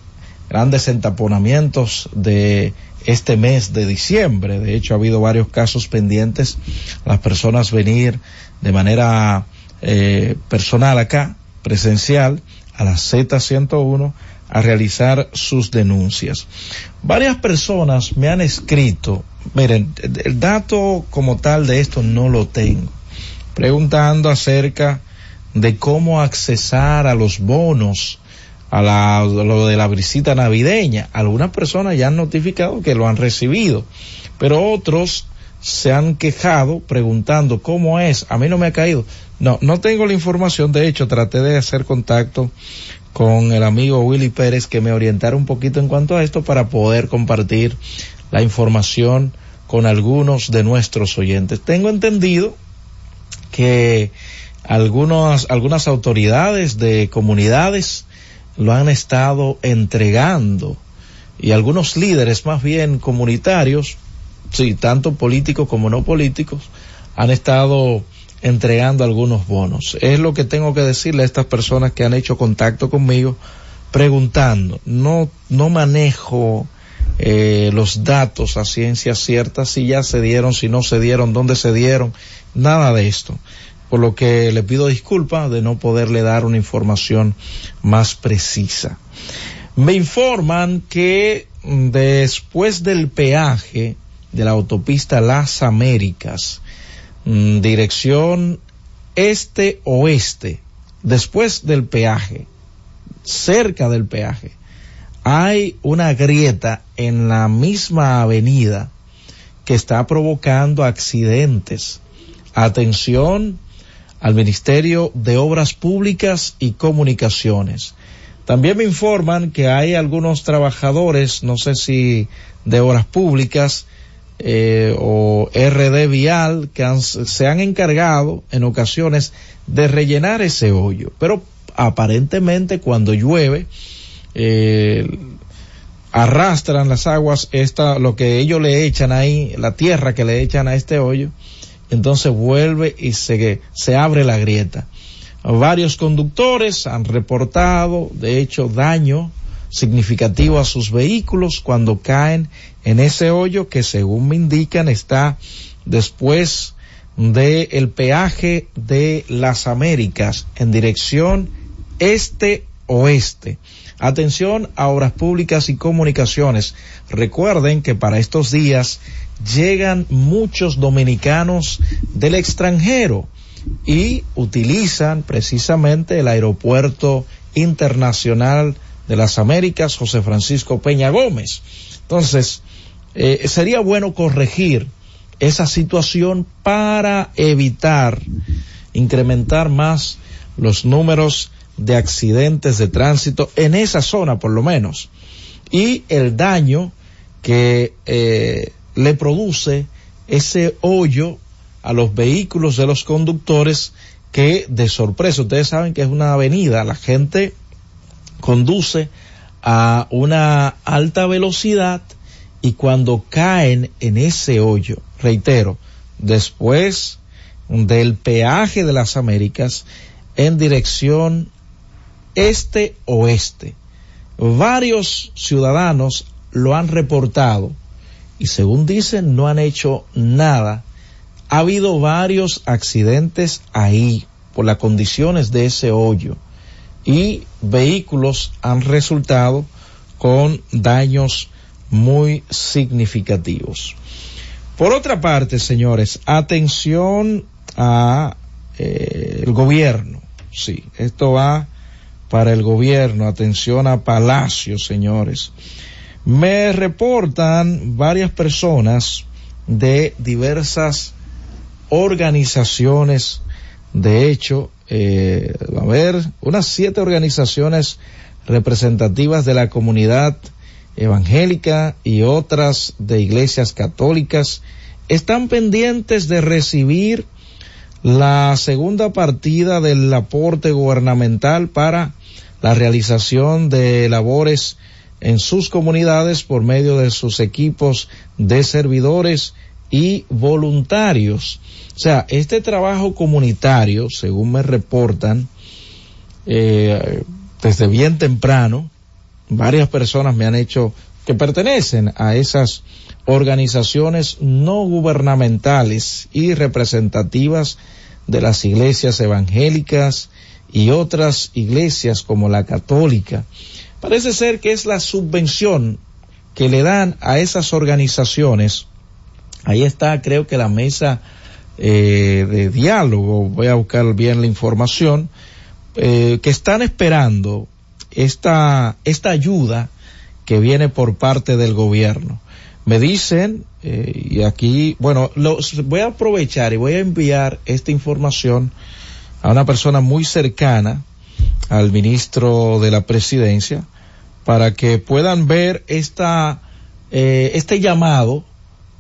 [SPEAKER 21] grandes entaponamientos de este mes de diciembre. De hecho, ha habido varios casos pendientes. Las personas venir de manera eh, personal acá, presencial, a la Z101, a realizar sus denuncias. Varias personas me han escrito, miren, el dato como tal de esto no lo tengo, preguntando acerca de cómo accesar a los bonos, a, la, lo de la visita navideña. Algunas personas ya han notificado que lo han recibido, pero otros se han quejado preguntando cómo es. A mí no me ha caído. No, no tengo la información. De hecho, traté de hacer contacto con el amigo Willy Pérez que me orientara un poquito en cuanto a esto para poder compartir la información con algunos de nuestros oyentes. Tengo entendido que algunos, algunas autoridades de comunidades lo han estado entregando y algunos líderes más bien comunitarios, sí, tanto políticos como no políticos, han estado entregando algunos bonos. Es lo que tengo que decirle a estas personas que han hecho contacto conmigo preguntando. No, no manejo eh, los datos a ciencia cierta, si ya se dieron, si no se dieron, dónde se dieron, nada de esto. Por lo que le pido disculpas de no poderle dar una información más precisa. Me informan que después del peaje de la autopista Las Américas, mm, dirección este-oeste, después del peaje, cerca del peaje, hay una grieta en la misma avenida que está provocando accidentes. Atención al Ministerio de Obras Públicas y Comunicaciones. También me informan que hay algunos trabajadores, no sé si de obras públicas eh, o RD Vial, que se han encargado en ocasiones de rellenar ese hoyo. Pero aparentemente cuando llueve, eh, arrastran las aguas, esta, lo que ellos le echan ahí, la tierra que le echan a este hoyo, entonces vuelve y se, abre la grieta. Varios conductores han reportado, de hecho, daño significativo a sus vehículos cuando caen en ese hoyo que según me indican está después del el peaje de las Américas en dirección este-oeste. Atención a obras públicas y comunicaciones. Recuerden que para estos días llegan muchos dominicanos del extranjero y utilizan precisamente el aeropuerto internacional de las Américas José Francisco Peña Gómez. Entonces, eh, sería bueno corregir esa situación para evitar incrementar más los números de accidentes de tránsito en esa zona por lo menos y el daño que eh, le produce ese hoyo a los vehículos de los conductores que de sorpresa, ustedes saben que es una avenida, la gente conduce a una alta velocidad y cuando caen en ese hoyo, reitero, después del peaje de las Américas en dirección este-oeste, varios ciudadanos lo han reportado y según dicen no han hecho nada. Ha habido varios accidentes ahí por las condiciones de ese hoyo y vehículos han resultado con daños muy significativos. Por otra parte, señores, atención a eh, el gobierno. Sí, esto va para el gobierno. Atención a Palacio, señores. Me reportan varias personas de diversas organizaciones. De hecho, eh, a ver, unas siete organizaciones representativas de la comunidad evangélica y otras de iglesias católicas están pendientes de recibir la segunda partida del aporte gubernamental para la realización de labores en sus comunidades por medio de sus equipos de servidores y voluntarios. O sea, este trabajo comunitario, según me reportan, eh, desde bien temprano, varias personas me han hecho que pertenecen a esas organizaciones no gubernamentales y representativas de las iglesias evangélicas y otras iglesias como la católica. Parece ser que es la subvención que le dan a esas organizaciones. Ahí está, creo que la mesa eh, de diálogo, voy a buscar bien la información, eh, que están esperando esta, esta ayuda que viene por parte del gobierno. Me dicen, eh, y aquí, bueno, los, voy a aprovechar y voy a enviar esta información a una persona muy cercana al ministro de la presidencia para que puedan ver esta, eh, este llamado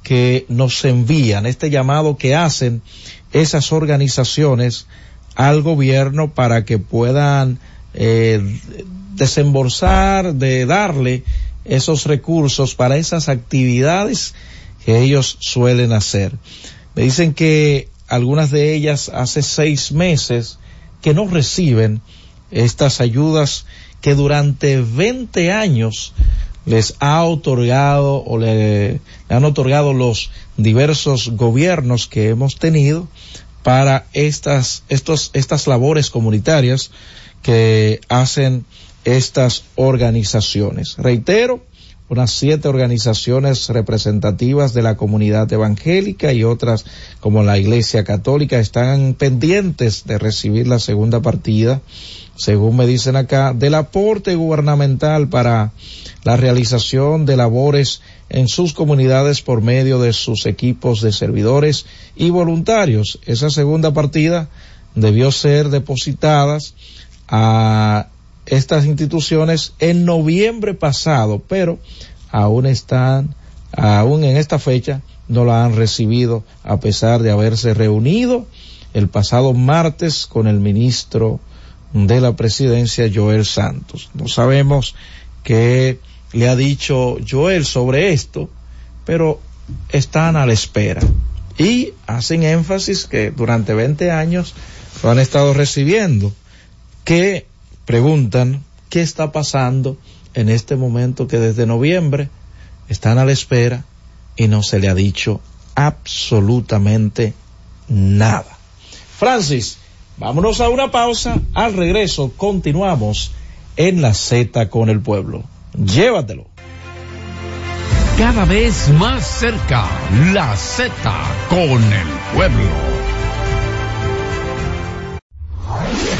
[SPEAKER 21] que nos envían, este llamado que hacen esas organizaciones al gobierno para que puedan eh, desembolsar, de darle esos recursos para esas actividades que ellos suelen hacer. Me dicen que algunas de ellas hace seis meses que no reciben estas ayudas que durante 20 años les ha otorgado o le, han otorgado los diversos gobiernos que hemos tenido para estas, estos, estas labores comunitarias que hacen estas organizaciones. Reitero, unas siete organizaciones representativas de la comunidad evangélica y otras como la Iglesia Católica están pendientes de recibir la segunda partida, según me dicen acá, del aporte gubernamental para la realización de labores en sus comunidades por medio de sus equipos de servidores y voluntarios. Esa segunda partida debió ser depositada a estas instituciones en noviembre pasado, pero aún están, aún en esta fecha, no la han recibido a pesar de haberse reunido el pasado martes con el ministro de la presidencia, Joel Santos. No sabemos qué le ha dicho Joel sobre esto, pero están a la espera. Y hacen énfasis que durante 20 años lo han estado recibiendo, que preguntan qué está pasando en este momento que desde noviembre están a la espera y no se le ha dicho absolutamente nada. Francis, vámonos a una pausa. Al regreso continuamos en la Z con el pueblo. Llévatelo.
[SPEAKER 7] Cada vez más cerca, la Z con el pueblo.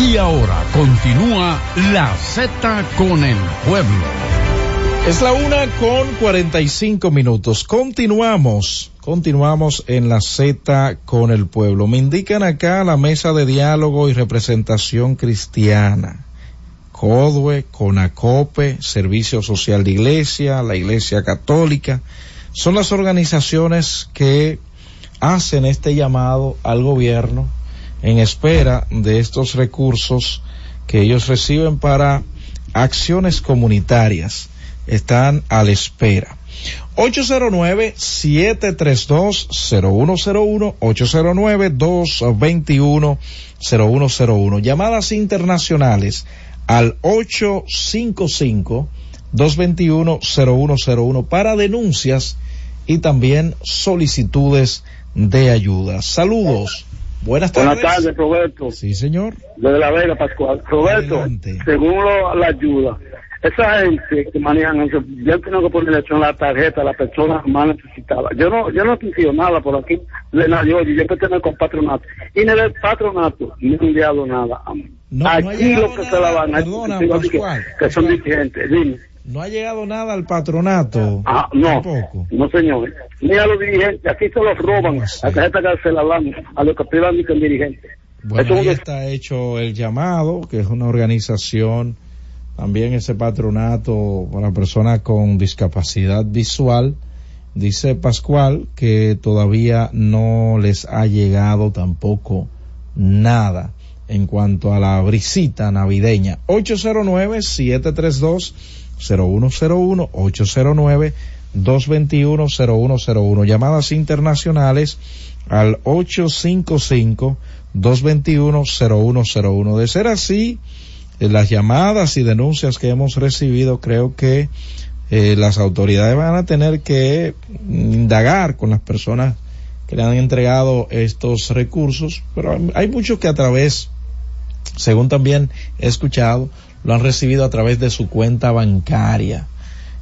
[SPEAKER 7] Y ahora continúa la Z con el pueblo.
[SPEAKER 21] Es la una con 45 minutos. Continuamos, continuamos en la Z con el pueblo. Me indican acá la mesa de diálogo y representación cristiana. CODUE, CONACOPE, Servicio Social de Iglesia, la Iglesia Católica, son las organizaciones que hacen este llamado al gobierno en espera de estos recursos que ellos reciben para acciones comunitarias están a la espera. 809-732-0101, 809-221-0101. Llamadas internacionales al 855-221-0101 para denuncias y también solicitudes de ayuda. Saludos. Buenas tardes.
[SPEAKER 3] Buenas tardes, Roberto.
[SPEAKER 21] Sí, señor.
[SPEAKER 3] Desde La Vega, Pascual. Roberto, según lo- la ayuda, esa gente que manejan eso, yo tengo que ponerle en la tarjeta a la persona más necesitada. Yo no, yo no he sentido nada por aquí de nadie, oye, yo pertenezco con patronato. Y en el patronato no he enviado nada. a mí. aquí lo que se la van a
[SPEAKER 21] perdona,
[SPEAKER 3] que,
[SPEAKER 21] Pascual.
[SPEAKER 3] que son dirigentes, dime.
[SPEAKER 21] No ha llegado nada al patronato.
[SPEAKER 3] Ah, no, no señor. Ni a los dirigentes, aquí se los roban, la tarjeta que se la dan a los que privan ni con dirigentes.
[SPEAKER 21] Bueno, ahí está hecho el llamado, que es una organización, también ese patronato para personas con discapacidad visual. Dice Pascual que todavía no les ha llegado tampoco nada en cuanto a la brisita navideña. 809-732-0101, 809-221-0101. Llamadas internacionales al 855-221-0101. De ser así, eh, las llamadas y denuncias que hemos recibido, creo que eh, las autoridades van a tener que indagar con las personas que le han entregado estos recursos, pero hay muchos que a través, según también he escuchado, lo han recibido a través de su cuenta bancaria.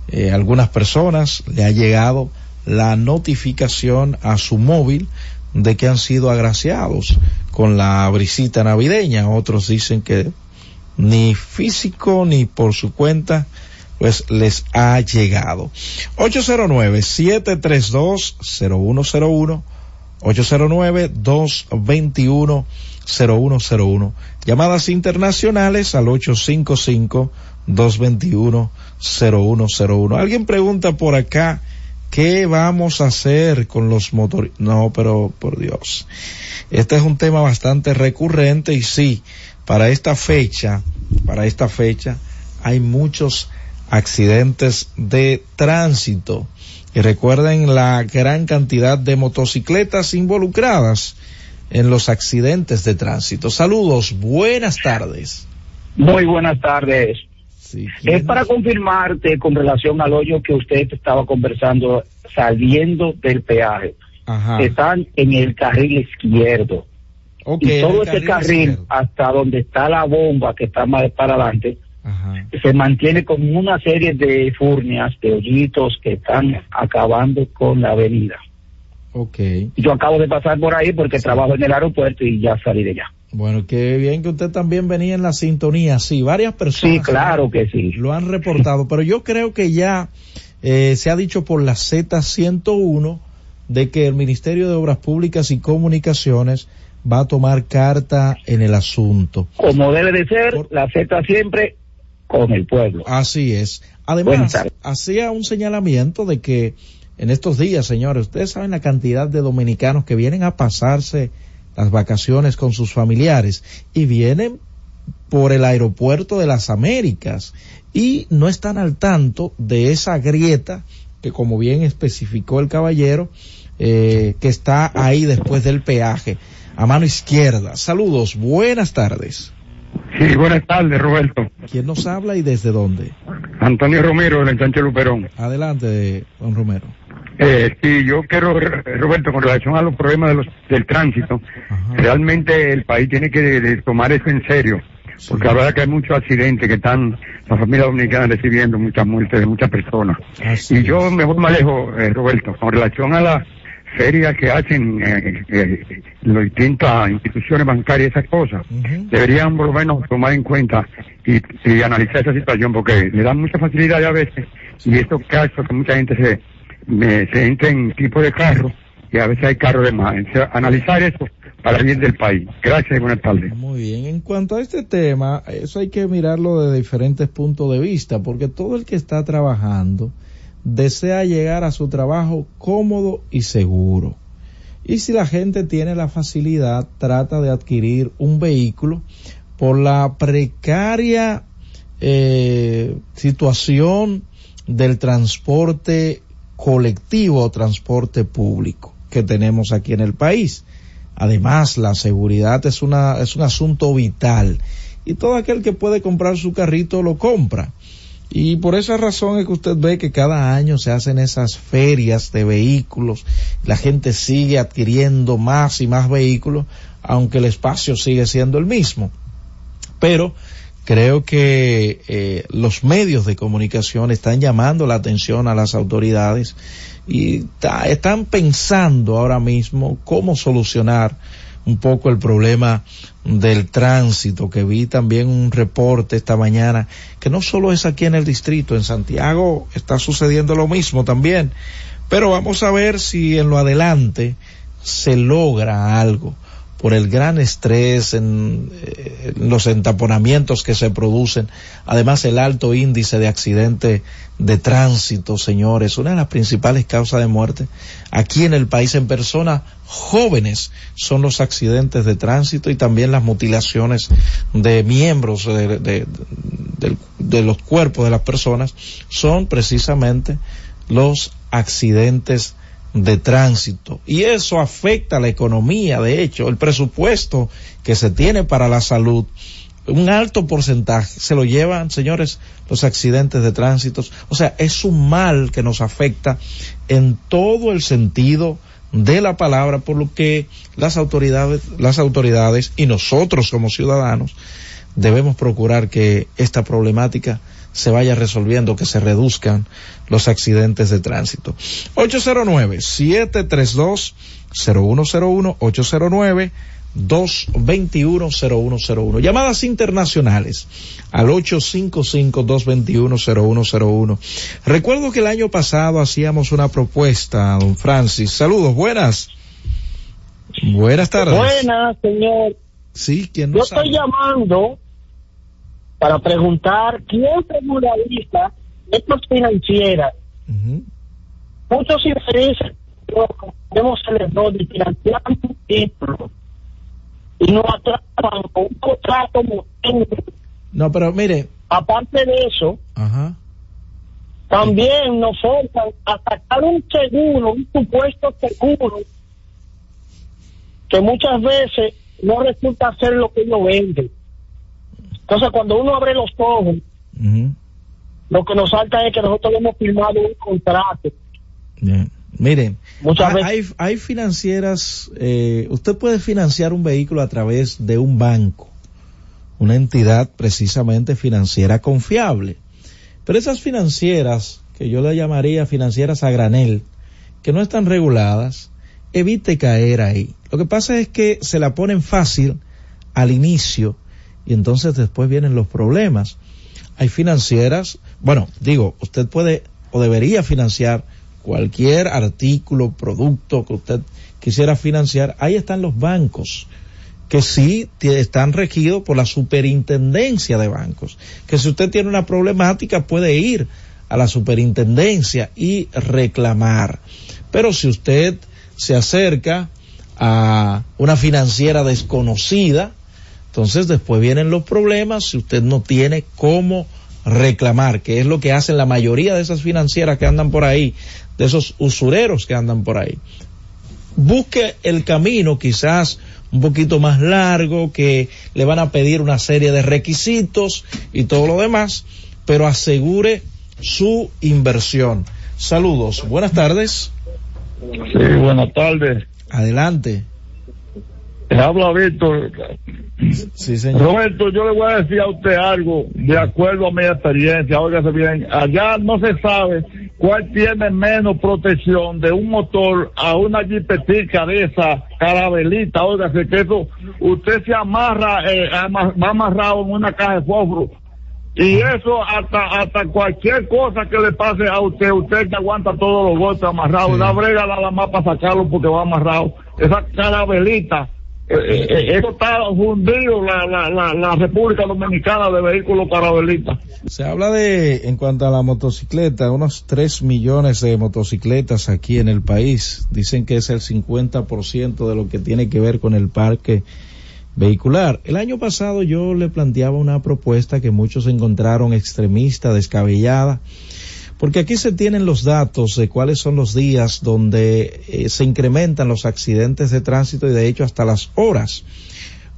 [SPEAKER 21] Eh, algunas personas le ha llegado la notificación a su móvil de que han sido agraciados con la brisita navideña. Otros dicen que ni físico ni por su cuenta pues les ha llegado. 809-732-0101, 809-221-0101. Llamadas internacionales al 855-221-0101. Alguien pregunta por acá, ¿qué vamos a hacer con los motores? No, pero por Dios. Este es un tema bastante recurrente y sí, para esta fecha, para esta fecha, hay muchos accidentes de tránsito. Y recuerden la gran cantidad de motocicletas involucradas en los accidentes de tránsito. Saludos, buenas tardes.
[SPEAKER 3] Muy buenas tardes. es para confirmarte con relación al hoyo que usted estaba conversando saliendo del peaje.
[SPEAKER 21] Ajá.
[SPEAKER 3] Están en el carril izquierdo. Y todo ese
[SPEAKER 21] carril
[SPEAKER 3] hasta donde está la bomba que está más para adelante se mantiene con una serie de furnias, de hoyitos que están acabando con la avenida.
[SPEAKER 21] Ok.
[SPEAKER 3] Yo acabo de pasar por ahí porque trabajo en el aeropuerto y ya salí de allá.
[SPEAKER 21] Bueno, qué bien que usted también venía en la sintonía. Sí, varias personas.
[SPEAKER 3] Sí, claro que sí.
[SPEAKER 21] Lo han reportado, pero yo creo que ya eh, se ha dicho por la Z101 de que el Ministerio de Obras Públicas y Comunicaciones va a tomar carta en el asunto.
[SPEAKER 3] Como debe de ser, la Z siempre con el pueblo.
[SPEAKER 21] Así es. Además, hacía un señalamiento de que en estos días, señores, ustedes saben la cantidad de dominicanos que vienen a pasarse las vacaciones con sus familiares y vienen por el aeropuerto de las Américas y no están al tanto de esa grieta que como bien especificó el caballero, eh, que está ahí después del peaje, a mano izquierda. Saludos, buenas tardes.
[SPEAKER 22] Sí, buenas tardes, Roberto.
[SPEAKER 21] ¿Quién nos habla y desde dónde?
[SPEAKER 22] Antonio Romero, del ensanche Luperón.
[SPEAKER 21] Adelante, don Romero.
[SPEAKER 22] Eh, sí, yo quiero, Roberto, con relación a los problemas de los, del tránsito, realmente el país tiene que de- de tomar eso en serio, porque la verdad que hay muchos accidentes que están la familia dominicana recibiendo muchas muertes de muchas personas. y yo me voy más lejos, eh, Roberto, con relación a las ferias que hacen eh, eh, las distintas instituciones bancarias, esas cosas, deberían por lo menos tomar en cuenta y, y analizar esa situación, porque le dan mucha facilidad a veces, y estos casos que mucha gente se, me- se entra en tipo de carro, y a veces hay carros de más. Analizar eso para bien del país. Gracias y buenas tardes.
[SPEAKER 21] Muy bien, en cuanto a este tema, eso hay que mirarlo de diferentes puntos de vista, porque todo el que está trabajando desea llegar a su trabajo cómodo y seguro. Y si la gente tiene la facilidad, trata de adquirir un vehículo por la precaria eh, situación del transporte colectivo o transporte público que tenemos aquí en el país. Además, la seguridad es una, es un asunto vital y todo aquel que puede comprar su carrito lo compra. Y por esa razón es que usted ve que cada año se hacen esas ferias de vehículos, la gente sigue adquiriendo más y más vehículos, aunque el espacio sigue siendo el mismo. Pero creo que eh, los medios de comunicación están llamando la atención a las autoridades y están pensando ahora mismo cómo solucionar un poco el problema del tránsito, que vi también un reporte esta mañana, que no solo es aquí en el distrito, en Santiago está sucediendo lo mismo también, pero vamos a ver si en lo adelante se logra algo por el gran estrés en, eh, los entaponamientos que se producen, además el alto índice de accidente de tránsito, señores, una de las principales causas de muerte aquí en el país en personas jóvenes son los accidentes de tránsito y también las mutilaciones de miembros de, de los cuerpos de las personas. Son precisamente los accidentes de tránsito. Y eso afecta a la economía de hecho el presupuesto que se tiene para la salud. Un alto porcentaje se lo llevan señores los accidentes de tránsito o sea es un mal que nos afecta en todo el sentido de la palabra por lo que las autoridades las autoridades y nosotros como ciudadanos debemos procurar que esta problemática se vaya resolviendo, que se reduzcan los accidentes de tránsito. 809-732-0101, 809-221-0101. Llamadas internacionales al 855-221-0101. Recuerdo que el año pasado hacíamos una propuesta, don Francis. Saludos, buenas. Buenas tardes.
[SPEAKER 23] Buenas, señor.
[SPEAKER 21] Sí, ¿quién
[SPEAKER 23] Yo
[SPEAKER 21] nos
[SPEAKER 23] estoy llamando para preguntar quién regulariza estas financieras. Muchos intereses vemos el error de financiar un título y nos atrapan con un contrato.
[SPEAKER 21] No, pero mire,
[SPEAKER 23] Aparte de eso,
[SPEAKER 21] ajá.
[SPEAKER 23] también nos forzan a sacar un seguro, un supuesto seguro, que muchas veces no resulta ser lo que ellos venden. Entonces, cuando uno abre los ojos, lo que nos salta es que nosotros hemos firmado un contrato.
[SPEAKER 21] Bien. Miren,
[SPEAKER 23] Muchas
[SPEAKER 21] hay, hay financieras, eh, usted puede financiar un vehículo a través de un banco, una entidad precisamente financiera confiable. Pero esas financieras, que yo le llamaría financieras a granel, que no están reguladas, evite caer ahí. Lo que pasa es que se la ponen fácil al inicio y entonces después vienen los problemas. Hay financieras, bueno, digo, usted puede o debería financiar cualquier artículo, producto que usted quisiera financiar, ahí están los bancos que sí están regidos por la superintendencia de bancos, que si usted tiene una problemática puede ir a la superintendencia y reclamar. Pero si usted se acerca a una financiera desconocida, entonces después vienen los problemas si usted no tiene cómo reclamar, que es lo que hacen la mayoría de esas financieras que andan por ahí, de esos usureros que andan por ahí. Busque el camino quizás un poquito más largo, que le van a pedir una serie de requisitos y todo lo demás, pero asegure su inversión. Saludos, buenas tardes.
[SPEAKER 24] Sí, buenas tardes.
[SPEAKER 21] Adelante.
[SPEAKER 24] Te habla Víctor.
[SPEAKER 21] Sí, señor.
[SPEAKER 24] Roberto, yo le voy a decir a usted algo de acuerdo a mi experiencia. Óigase bien, allá no se sabe cuál tiene menos protección de un motor a una jipetica de esa carabelita. Óigase que eso, usted se amarra, eh, ama- va amarrado en una caja de fósforo. Y eso hasta hasta cualquier cosa que le pase a usted, usted que aguanta todos los golpes amarrados, una brega nada más para sacarlo porque va amarrado. Esa carabelita, eh, eh, eh, eso está fundido la, la, la, la República Dominicana de vehículos carabelita.
[SPEAKER 21] Se habla de, en cuanto a la motocicleta, unos 3 millones de motocicletas aquí en el país. Dicen que es el 50% de lo que tiene que ver con el parque vehicular. El año pasado yo le planteaba una propuesta que muchos encontraron extremista, descabellada, porque aquí se tienen los datos de cuáles son los días donde eh, se incrementan los accidentes de tránsito y de hecho hasta las horas.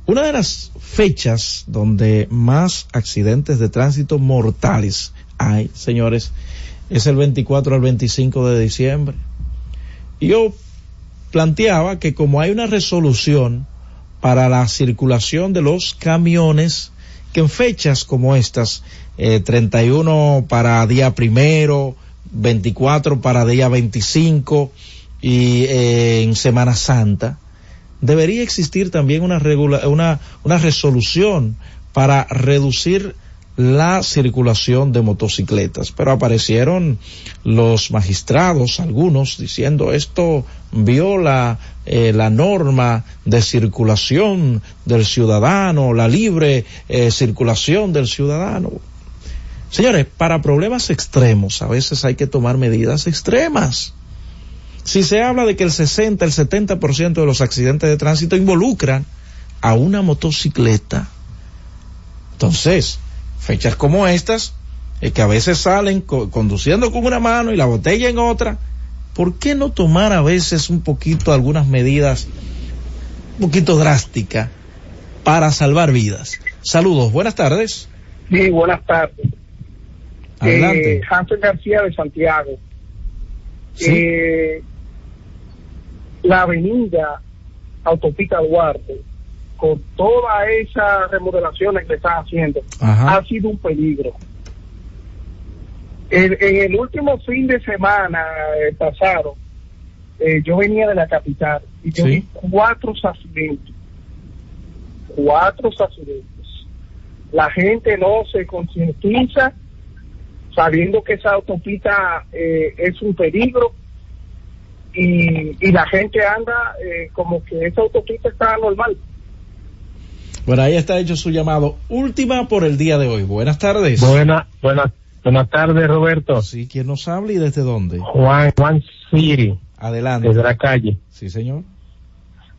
[SPEAKER 21] Una de las fechas donde más accidentes de tránsito mortales hay, señores, es el 24 al 25 de diciembre. Yo planteaba que como hay una resolución para la circulación de los camiones, que en fechas como estas, eh, 31 para día primero, 24 para día 25 y eh, en Semana Santa, debería existir también una, una resolución para reducir la circulación de motocicletas. Pero aparecieron los magistrados, algunos, diciendo esto viola eh, la norma de circulación del ciudadano, la libre eh, circulación del ciudadano. Señores, para problemas extremos a veces hay que tomar medidas extremas. Si se habla de que el 60, el 70% de los accidentes de tránsito involucran a una motocicleta, entonces, fechas como estas, eh, que a veces salen co conduciendo con una mano y la botella en otra, ¿por qué no tomar a veces un poquito algunas medidas un poquito drásticas para salvar vidas? Saludos, buenas tardes.
[SPEAKER 23] Sí, buenas tardes. Eh, Hansen García de Santiago.
[SPEAKER 21] Sí.
[SPEAKER 23] Eh, la avenida Autopista Duarte, con todas esas remodelaciones que están haciendo,
[SPEAKER 21] Ajá.
[SPEAKER 23] ha sido un peligro. En, en el último fin de semana eh, pasado, eh, yo venía de la capital y yo
[SPEAKER 21] Sí.
[SPEAKER 23] vi cuatro accidentes. Cuatro accidentes. La gente no se concientiza sabiendo que esa autopista eh, es un peligro y, y la gente anda eh, como que esa autopista está normal.
[SPEAKER 21] Bueno, ahí está hecho su llamado. Última por el día de hoy. Buenas tardes.
[SPEAKER 25] Buena, buenas, buenas tardes, Roberto.
[SPEAKER 21] Sí, ¿quién nos habla y desde dónde?
[SPEAKER 25] Juan, Juan Siri,
[SPEAKER 21] Adelante.
[SPEAKER 25] desde la calle.
[SPEAKER 21] Sí, señor.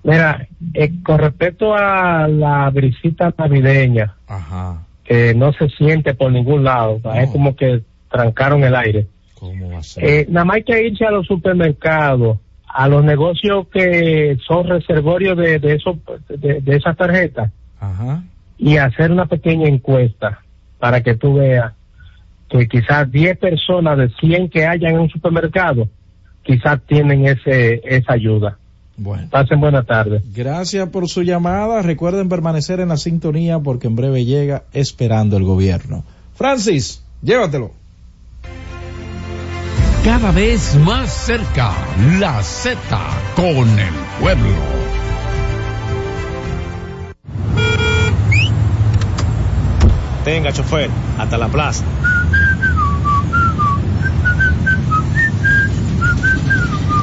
[SPEAKER 25] Mira, eh, con respecto a la brisita navideña,
[SPEAKER 21] Ajá.
[SPEAKER 25] que no se siente por ningún lado, es como que trancaron el aire.
[SPEAKER 21] ¿Cómo va a ser?
[SPEAKER 25] Eh, nada más hay que irse a los supermercados, a los negocios que son reservorios de, de, de, de esas tarjetas
[SPEAKER 21] Ajá.
[SPEAKER 25] y hacer una pequeña encuesta para que tú veas que quizás 10 personas de 100 que hayan en un supermercado quizás tienen ese esa ayuda.
[SPEAKER 21] Bueno.
[SPEAKER 25] Pasen buena tarde.
[SPEAKER 21] Gracias por su llamada. Recuerden permanecer en la sintonía porque en breve llega esperando el gobierno. Francis, llévatelo.
[SPEAKER 7] Cada vez más cerca, la Z con el pueblo.
[SPEAKER 26] Tenga, chofer, hasta la plaza.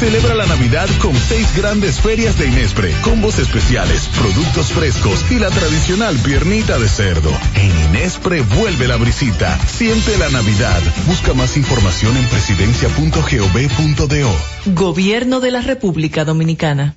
[SPEAKER 13] Celebra la Navidad con seis grandes ferias de Inespre, combos especiales, productos frescos y la tradicional piernita de cerdo. En Inespre vuelve la brisita. Siente la Navidad. Busca más información en presidencia.gov.do.
[SPEAKER 18] Gobierno de la República Dominicana.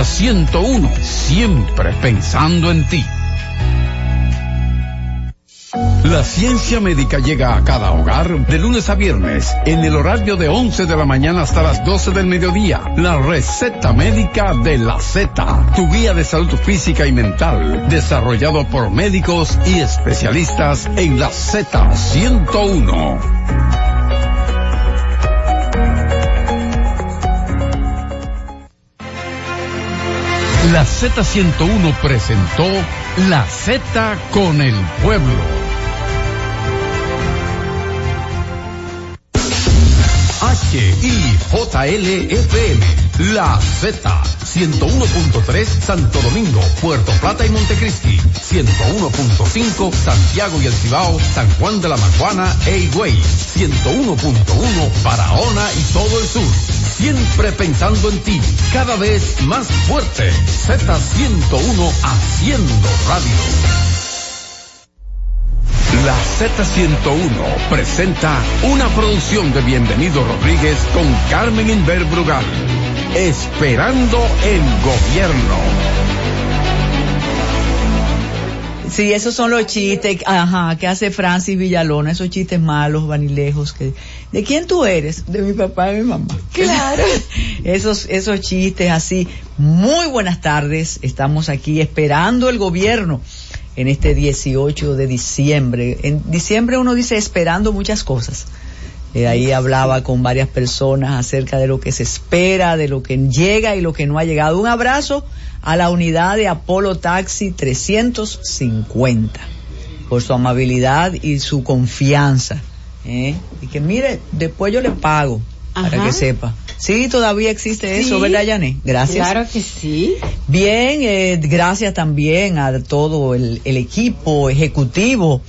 [SPEAKER 7] Z101, siempre pensando en ti.
[SPEAKER 27] La ciencia médica llega a cada hogar de lunes a viernes en el horario de 11 de la mañana hasta las 12 del mediodía. La receta médica de la Z, tu guía de salud física y mental, desarrollado por médicos y especialistas en la Z101.
[SPEAKER 7] La Z101 presentó La Z con el pueblo. HIJLFM, La Z, 101.3 Santo Domingo, Puerto Plata y Montecristi, 101.5 Santiago y El Cibao, San Juan de la Maguana e Higüey, 101.1 Barahona y todo el sur. Siempre pensando en ti, cada vez más fuerte. Z101 haciendo radio. La Z101 presenta una producción de Bienvenido Rodríguez con Carmen Inver Brugal.
[SPEAKER 16] Esperando el gobierno.
[SPEAKER 28] Sí, esos son los chistes, ajá, que hace Francis Villalona, esos chistes malos, vanilejos, que, ¿de quién tú eres? De mi papá y mi mamá.
[SPEAKER 29] Claro. <laughs>
[SPEAKER 28] esos, esos chistes así. Muy buenas tardes, estamos aquí esperando el gobierno en este 18 de diciembre. En diciembre uno dice esperando muchas cosas. Eh, ahí hablaba con varias personas acerca de lo que se espera, de lo que llega y lo que no ha llegado. Un abrazo a la unidad de Apolo Taxi 350 por su amabilidad y su confianza. ¿eh? Y que mire, después yo le pago para que sepa. Sí, todavía existe eso. ¿verdad, Yané? Gracias.
[SPEAKER 29] Claro que sí.
[SPEAKER 28] Bien, eh, gracias también a todo el, el equipo ejecutivo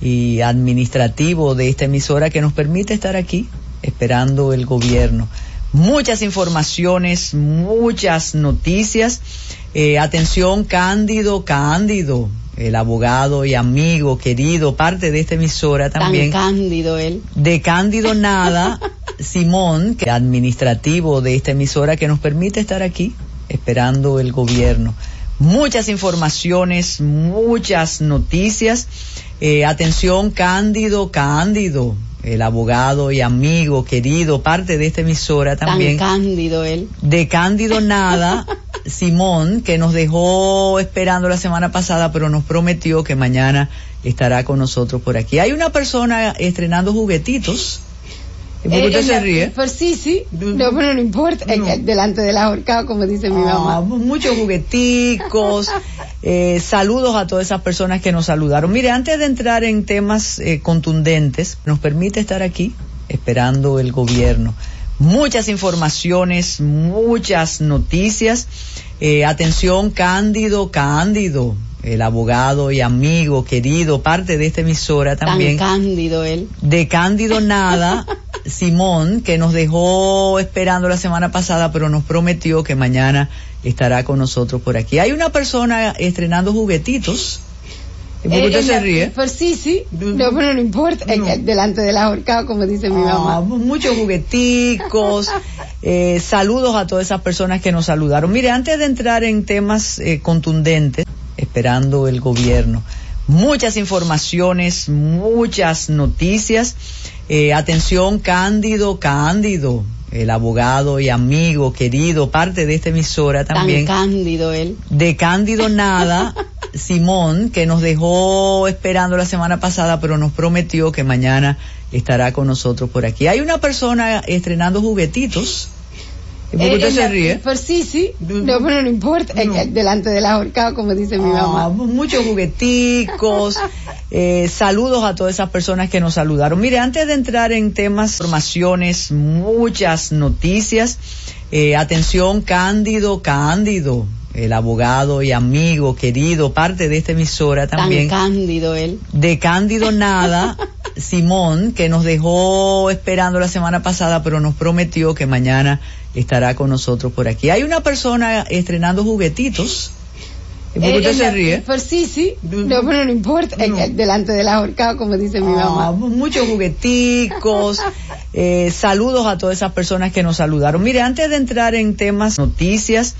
[SPEAKER 28] y administrativo de esta emisora que nos permite estar aquí esperando el gobierno. Muchas informaciones, muchas noticias. Eh, atención, Cándido, Cándido, el abogado y amigo querido, parte de esta emisora también
[SPEAKER 29] Tan cándido él.
[SPEAKER 28] de Cándido Nada, <laughs> Simón, que administrativo de esta emisora que nos permite estar aquí esperando el gobierno. Muchas informaciones, muchas noticias. Eh, atención, Cándido, Cándido, el abogado y amigo querido, parte de esta emisora también
[SPEAKER 29] Tan cándido él.
[SPEAKER 28] de Cándido Nada, <laughs> Simón, que nos dejó esperando la semana pasada, pero nos prometió que mañana estará con nosotros por aquí. Hay una persona estrenando juguetitos. ¿Y por qué usted
[SPEAKER 29] Eh,
[SPEAKER 28] se
[SPEAKER 29] eh,
[SPEAKER 28] ríe?
[SPEAKER 29] Pues sí, sí. No, pero no importa. Eh, eh, delante del ahorcado, como dice mi
[SPEAKER 28] Ah,
[SPEAKER 29] mamá.
[SPEAKER 28] muchos jugueticos. <laughs> eh, saludos a todas esas personas que nos saludaron. Mire, antes de entrar en temas eh, contundentes, nos permite estar aquí esperando el gobierno. Muchas informaciones, muchas noticias. Eh, atención, Cándido, Cándido, el abogado y amigo querido, parte de esta emisora también
[SPEAKER 29] Tan cándido él.
[SPEAKER 28] de Cándido Nada, <laughs> Simón, que nos dejó esperando la semana pasada, pero nos prometió que mañana estará con nosotros por aquí. Hay una persona estrenando juguetitos. ¿Y por qué
[SPEAKER 29] Eh,
[SPEAKER 28] usted se ríe?
[SPEAKER 29] Pues sí, sí. No, pero no importa. Eh, eh, delante del ahorcado, como dice mi
[SPEAKER 28] Ah,
[SPEAKER 29] mamá.
[SPEAKER 28] muchos jugueticos. <laughs> eh, saludos a todas esas personas que nos saludaron. Mire, antes de entrar en temas eh, contundentes, esperando el gobierno, muchas informaciones, muchas noticias. Eh, atención, Cándido, Cándido, el abogado y amigo querido, parte de esta emisora también
[SPEAKER 29] Tan cándido él.
[SPEAKER 28] de Cándido Nada, <laughs> Simón, que nos dejó esperando la semana pasada, pero nos prometió que mañana estará con nosotros por aquí. Hay una persona estrenando juguetitos. ¿Y por qué
[SPEAKER 29] Eh,
[SPEAKER 28] usted se ríe?
[SPEAKER 29] Pues sí, sí. No, pero no importa. Eh, eh, delante del ahorcado, como dice mi
[SPEAKER 28] Ah,
[SPEAKER 29] mamá.
[SPEAKER 28] muchos jugueticos. <laughs> eh, saludos a todas esas personas que nos saludaron. Mire, antes de entrar en temas, informaciones, muchas noticias. eh, atención, Cándido, Cándido, el abogado y amigo querido, parte de esta emisora también
[SPEAKER 29] Tan cándido él.
[SPEAKER 28] de Cándido Nada, <laughs> Simón, que nos dejó esperando la semana pasada, pero nos prometió que mañana estará con nosotros por aquí. Hay una persona estrenando juguetitos. ¿Y por qué usted
[SPEAKER 29] eh,
[SPEAKER 28] se ríe?
[SPEAKER 29] Pues sí, sí. No, pero no importa. Eh, eh, delante del ahorcado, como dice mi
[SPEAKER 28] Ah,
[SPEAKER 29] mamá.
[SPEAKER 28] muchos jugueticos. <laughs> eh, saludos a todas esas personas que nos saludaron. Mire, antes de entrar en temas, noticias,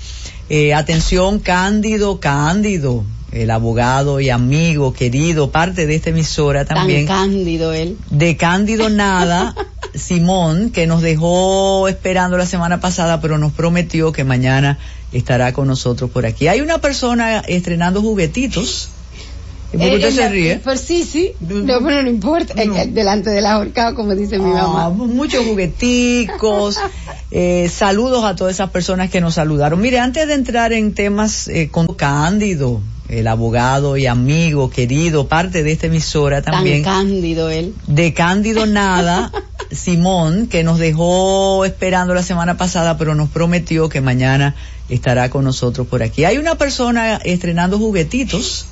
[SPEAKER 28] eh, atención, Cándido, Cándido, el abogado y amigo querido, parte de esta emisora también
[SPEAKER 29] Tan cándido él.
[SPEAKER 28] de Cándido Nada, <laughs> Simón, que nos dejó esperando la semana pasada, pero nos prometió que mañana estará con nosotros por aquí. Hay una persona estrenando juguetitos. ¿Y por qué usted se ríe?
[SPEAKER 29] Pues sí, sí. No, pero no importa. Eh, delante del ahorcado, como dice mi
[SPEAKER 28] Ah,
[SPEAKER 29] mamá.
[SPEAKER 28] muchos jugueticos. <laughs> eh, saludos a todas esas personas que nos saludaron. Mire, antes de entrar en temas eh, con Cándido, el abogado y amigo querido, parte de esta emisora también
[SPEAKER 29] Tan cándido él.
[SPEAKER 28] de Cándido Nada, <laughs> Simón, que nos dejó esperando la semana pasada, pero nos prometió que mañana estará con nosotros por aquí. Hay una persona estrenando juguetitos.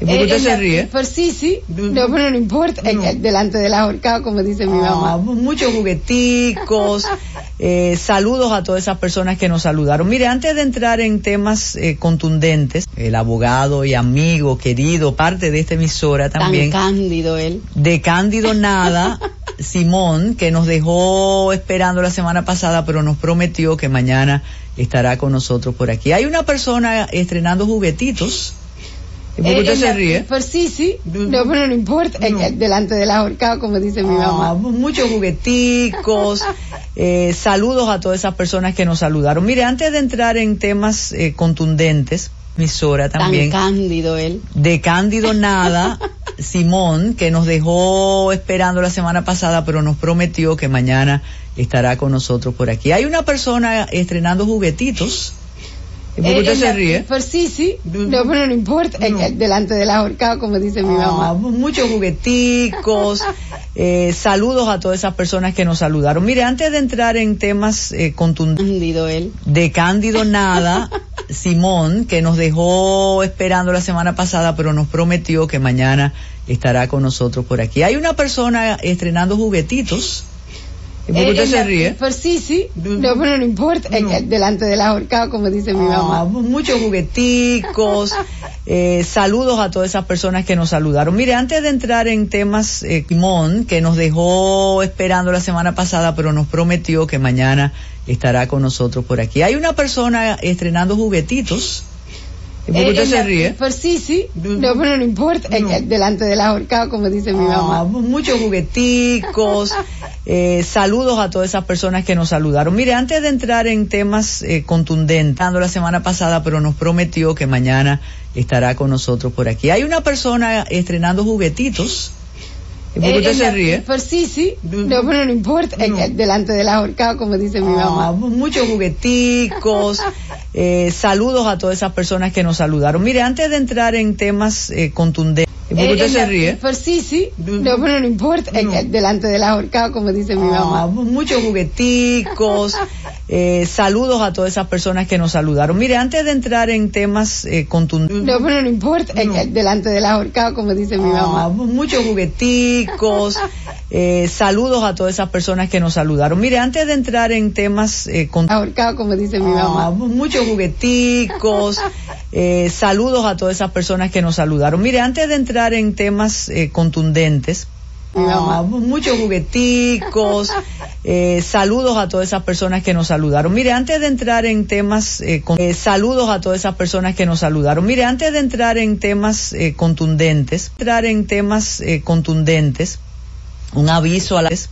[SPEAKER 28] ¿Y por qué
[SPEAKER 29] Eh,
[SPEAKER 28] usted se ríe?
[SPEAKER 29] Sí, sí. No, pero no importa. Eh, delante del ahorcado, como dice mi
[SPEAKER 28] Ah,
[SPEAKER 29] mamá.
[SPEAKER 28] muchos jugueticos. <laughs> eh, saludos a todas esas personas que nos saludaron. Mire, antes de entrar en temas eh, contundentes, el abogado y amigo querido, parte de esta emisora también
[SPEAKER 29] Tan cándido él.
[SPEAKER 28] de Cándido Nada, <laughs> Simón, que nos dejó esperando la semana pasada, pero nos prometió que mañana estará con nosotros por aquí. Hay una persona estrenando juguetitos. ¿Por qué usted
[SPEAKER 29] Eh,
[SPEAKER 28] se ríe?
[SPEAKER 29] Pues sí, sí. No, pero no importa. Eh, Delante del ahorcado, como dice mi
[SPEAKER 28] Ah,
[SPEAKER 29] mamá.
[SPEAKER 28] muchos jugueticos. <laughs> eh, saludos a todas esas personas que nos saludaron. Mire, antes de entrar en temas eh, contundentes, emisora también.
[SPEAKER 29] Tan cándido él.
[SPEAKER 28] de Cándido Nada, <laughs> Simón, que nos dejó esperando la semana pasada, pero nos prometió que mañana estará con nosotros por aquí. Hay una persona estrenando juguetitos. ¿Por qué
[SPEAKER 29] Eh,
[SPEAKER 28] usted se
[SPEAKER 29] ella-
[SPEAKER 28] ríe?
[SPEAKER 29] Pues sí, sí. No, pero no importa. Eh, Delante del ahorcado, como dice mi
[SPEAKER 28] Ah,
[SPEAKER 29] mamá.
[SPEAKER 28] muchos jugueticos. <laughs> eh, saludos a todas esas personas que nos saludaron. Mire, antes de entrar en temas eh, contundentes de Cándido Nada, <laughs> Simón, que nos dejó esperando la semana pasada, pero nos prometió que mañana estará con nosotros por aquí. Hay una persona estrenando juguetitos. ¿Por qué usted se ríe?
[SPEAKER 29] Sí, sí. No, pero no importa. Eh, Delante del ahorcado, como dice mi
[SPEAKER 28] Ah,
[SPEAKER 29] mamá.
[SPEAKER 28] muchos jugueticos. <laughs> eh, saludos a todas esas personas que nos saludaron. Mire, antes de entrar en temas, eh, que nos dejó esperando la semana pasada, pero nos prometió que mañana estará con nosotros por aquí. Hay una persona estrenando juguetitos. ¿Por qué
[SPEAKER 29] Eh,
[SPEAKER 28] usted se ríe?
[SPEAKER 29] Pues sí, sí. No, pero no importa. Eh, Delante del ahorcado, como dice mi
[SPEAKER 28] Ah,
[SPEAKER 29] mamá.
[SPEAKER 28] muchos jugueticos. <laughs> eh, saludos a todas esas personas que nos saludaron. Mire, antes de entrar en temas eh, contundentes, dando la semana pasada, pero nos prometió que mañana estará con nosotros por aquí. Hay una persona estrenando juguetitos. ¿Por qué
[SPEAKER 29] Eh,
[SPEAKER 28] usted se ríe?
[SPEAKER 29] Pues sí, sí. No, pero no importa. Delante del ahorcado, como dice mi
[SPEAKER 28] Ah,
[SPEAKER 29] mamá.
[SPEAKER 28] muchos jugueticos. <laughs> eh, saludos a todas esas personas que nos saludaron. Mire, antes de entrar en temas eh, contundentes, ¿por qué
[SPEAKER 29] Eh,
[SPEAKER 28] usted se ríe?
[SPEAKER 29] Pues sí, sí. No, pero no importa. Eh, Delante del ahorcado, como dice mi
[SPEAKER 28] Ah,
[SPEAKER 29] mamá.
[SPEAKER 28] muchos jugueticos. <laughs> eh, saludos a todas esas personas que nos saludaron. Mire, antes de entrar en temas eh, contundentes.
[SPEAKER 29] No, pero no importa. Eh, Delante del ahorcado, como dice mi
[SPEAKER 28] Ah,
[SPEAKER 29] mamá.
[SPEAKER 28] muchos jugueticos. <laughs> eh, saludos a todas esas personas que nos saludaron. Mire, antes de entrar en temas eh, con
[SPEAKER 29] ahorcado, como dice mi
[SPEAKER 28] Ah,
[SPEAKER 29] mamá.
[SPEAKER 28] muchos jugueticos. <laughs> eh, saludos a todas esas personas que nos saludaron. Mire, antes de entrar en temas eh, contundentes. Ah, muchos jugueticos. eh, saludos a todas esas personas que nos saludaron. Mire, antes de entrar en temas, eh, con- eh, saludos a todas esas personas que nos saludaron. Mire, antes de entrar en temas eh, contundentes, entrar en temas eh, contundentes, un aviso a la vez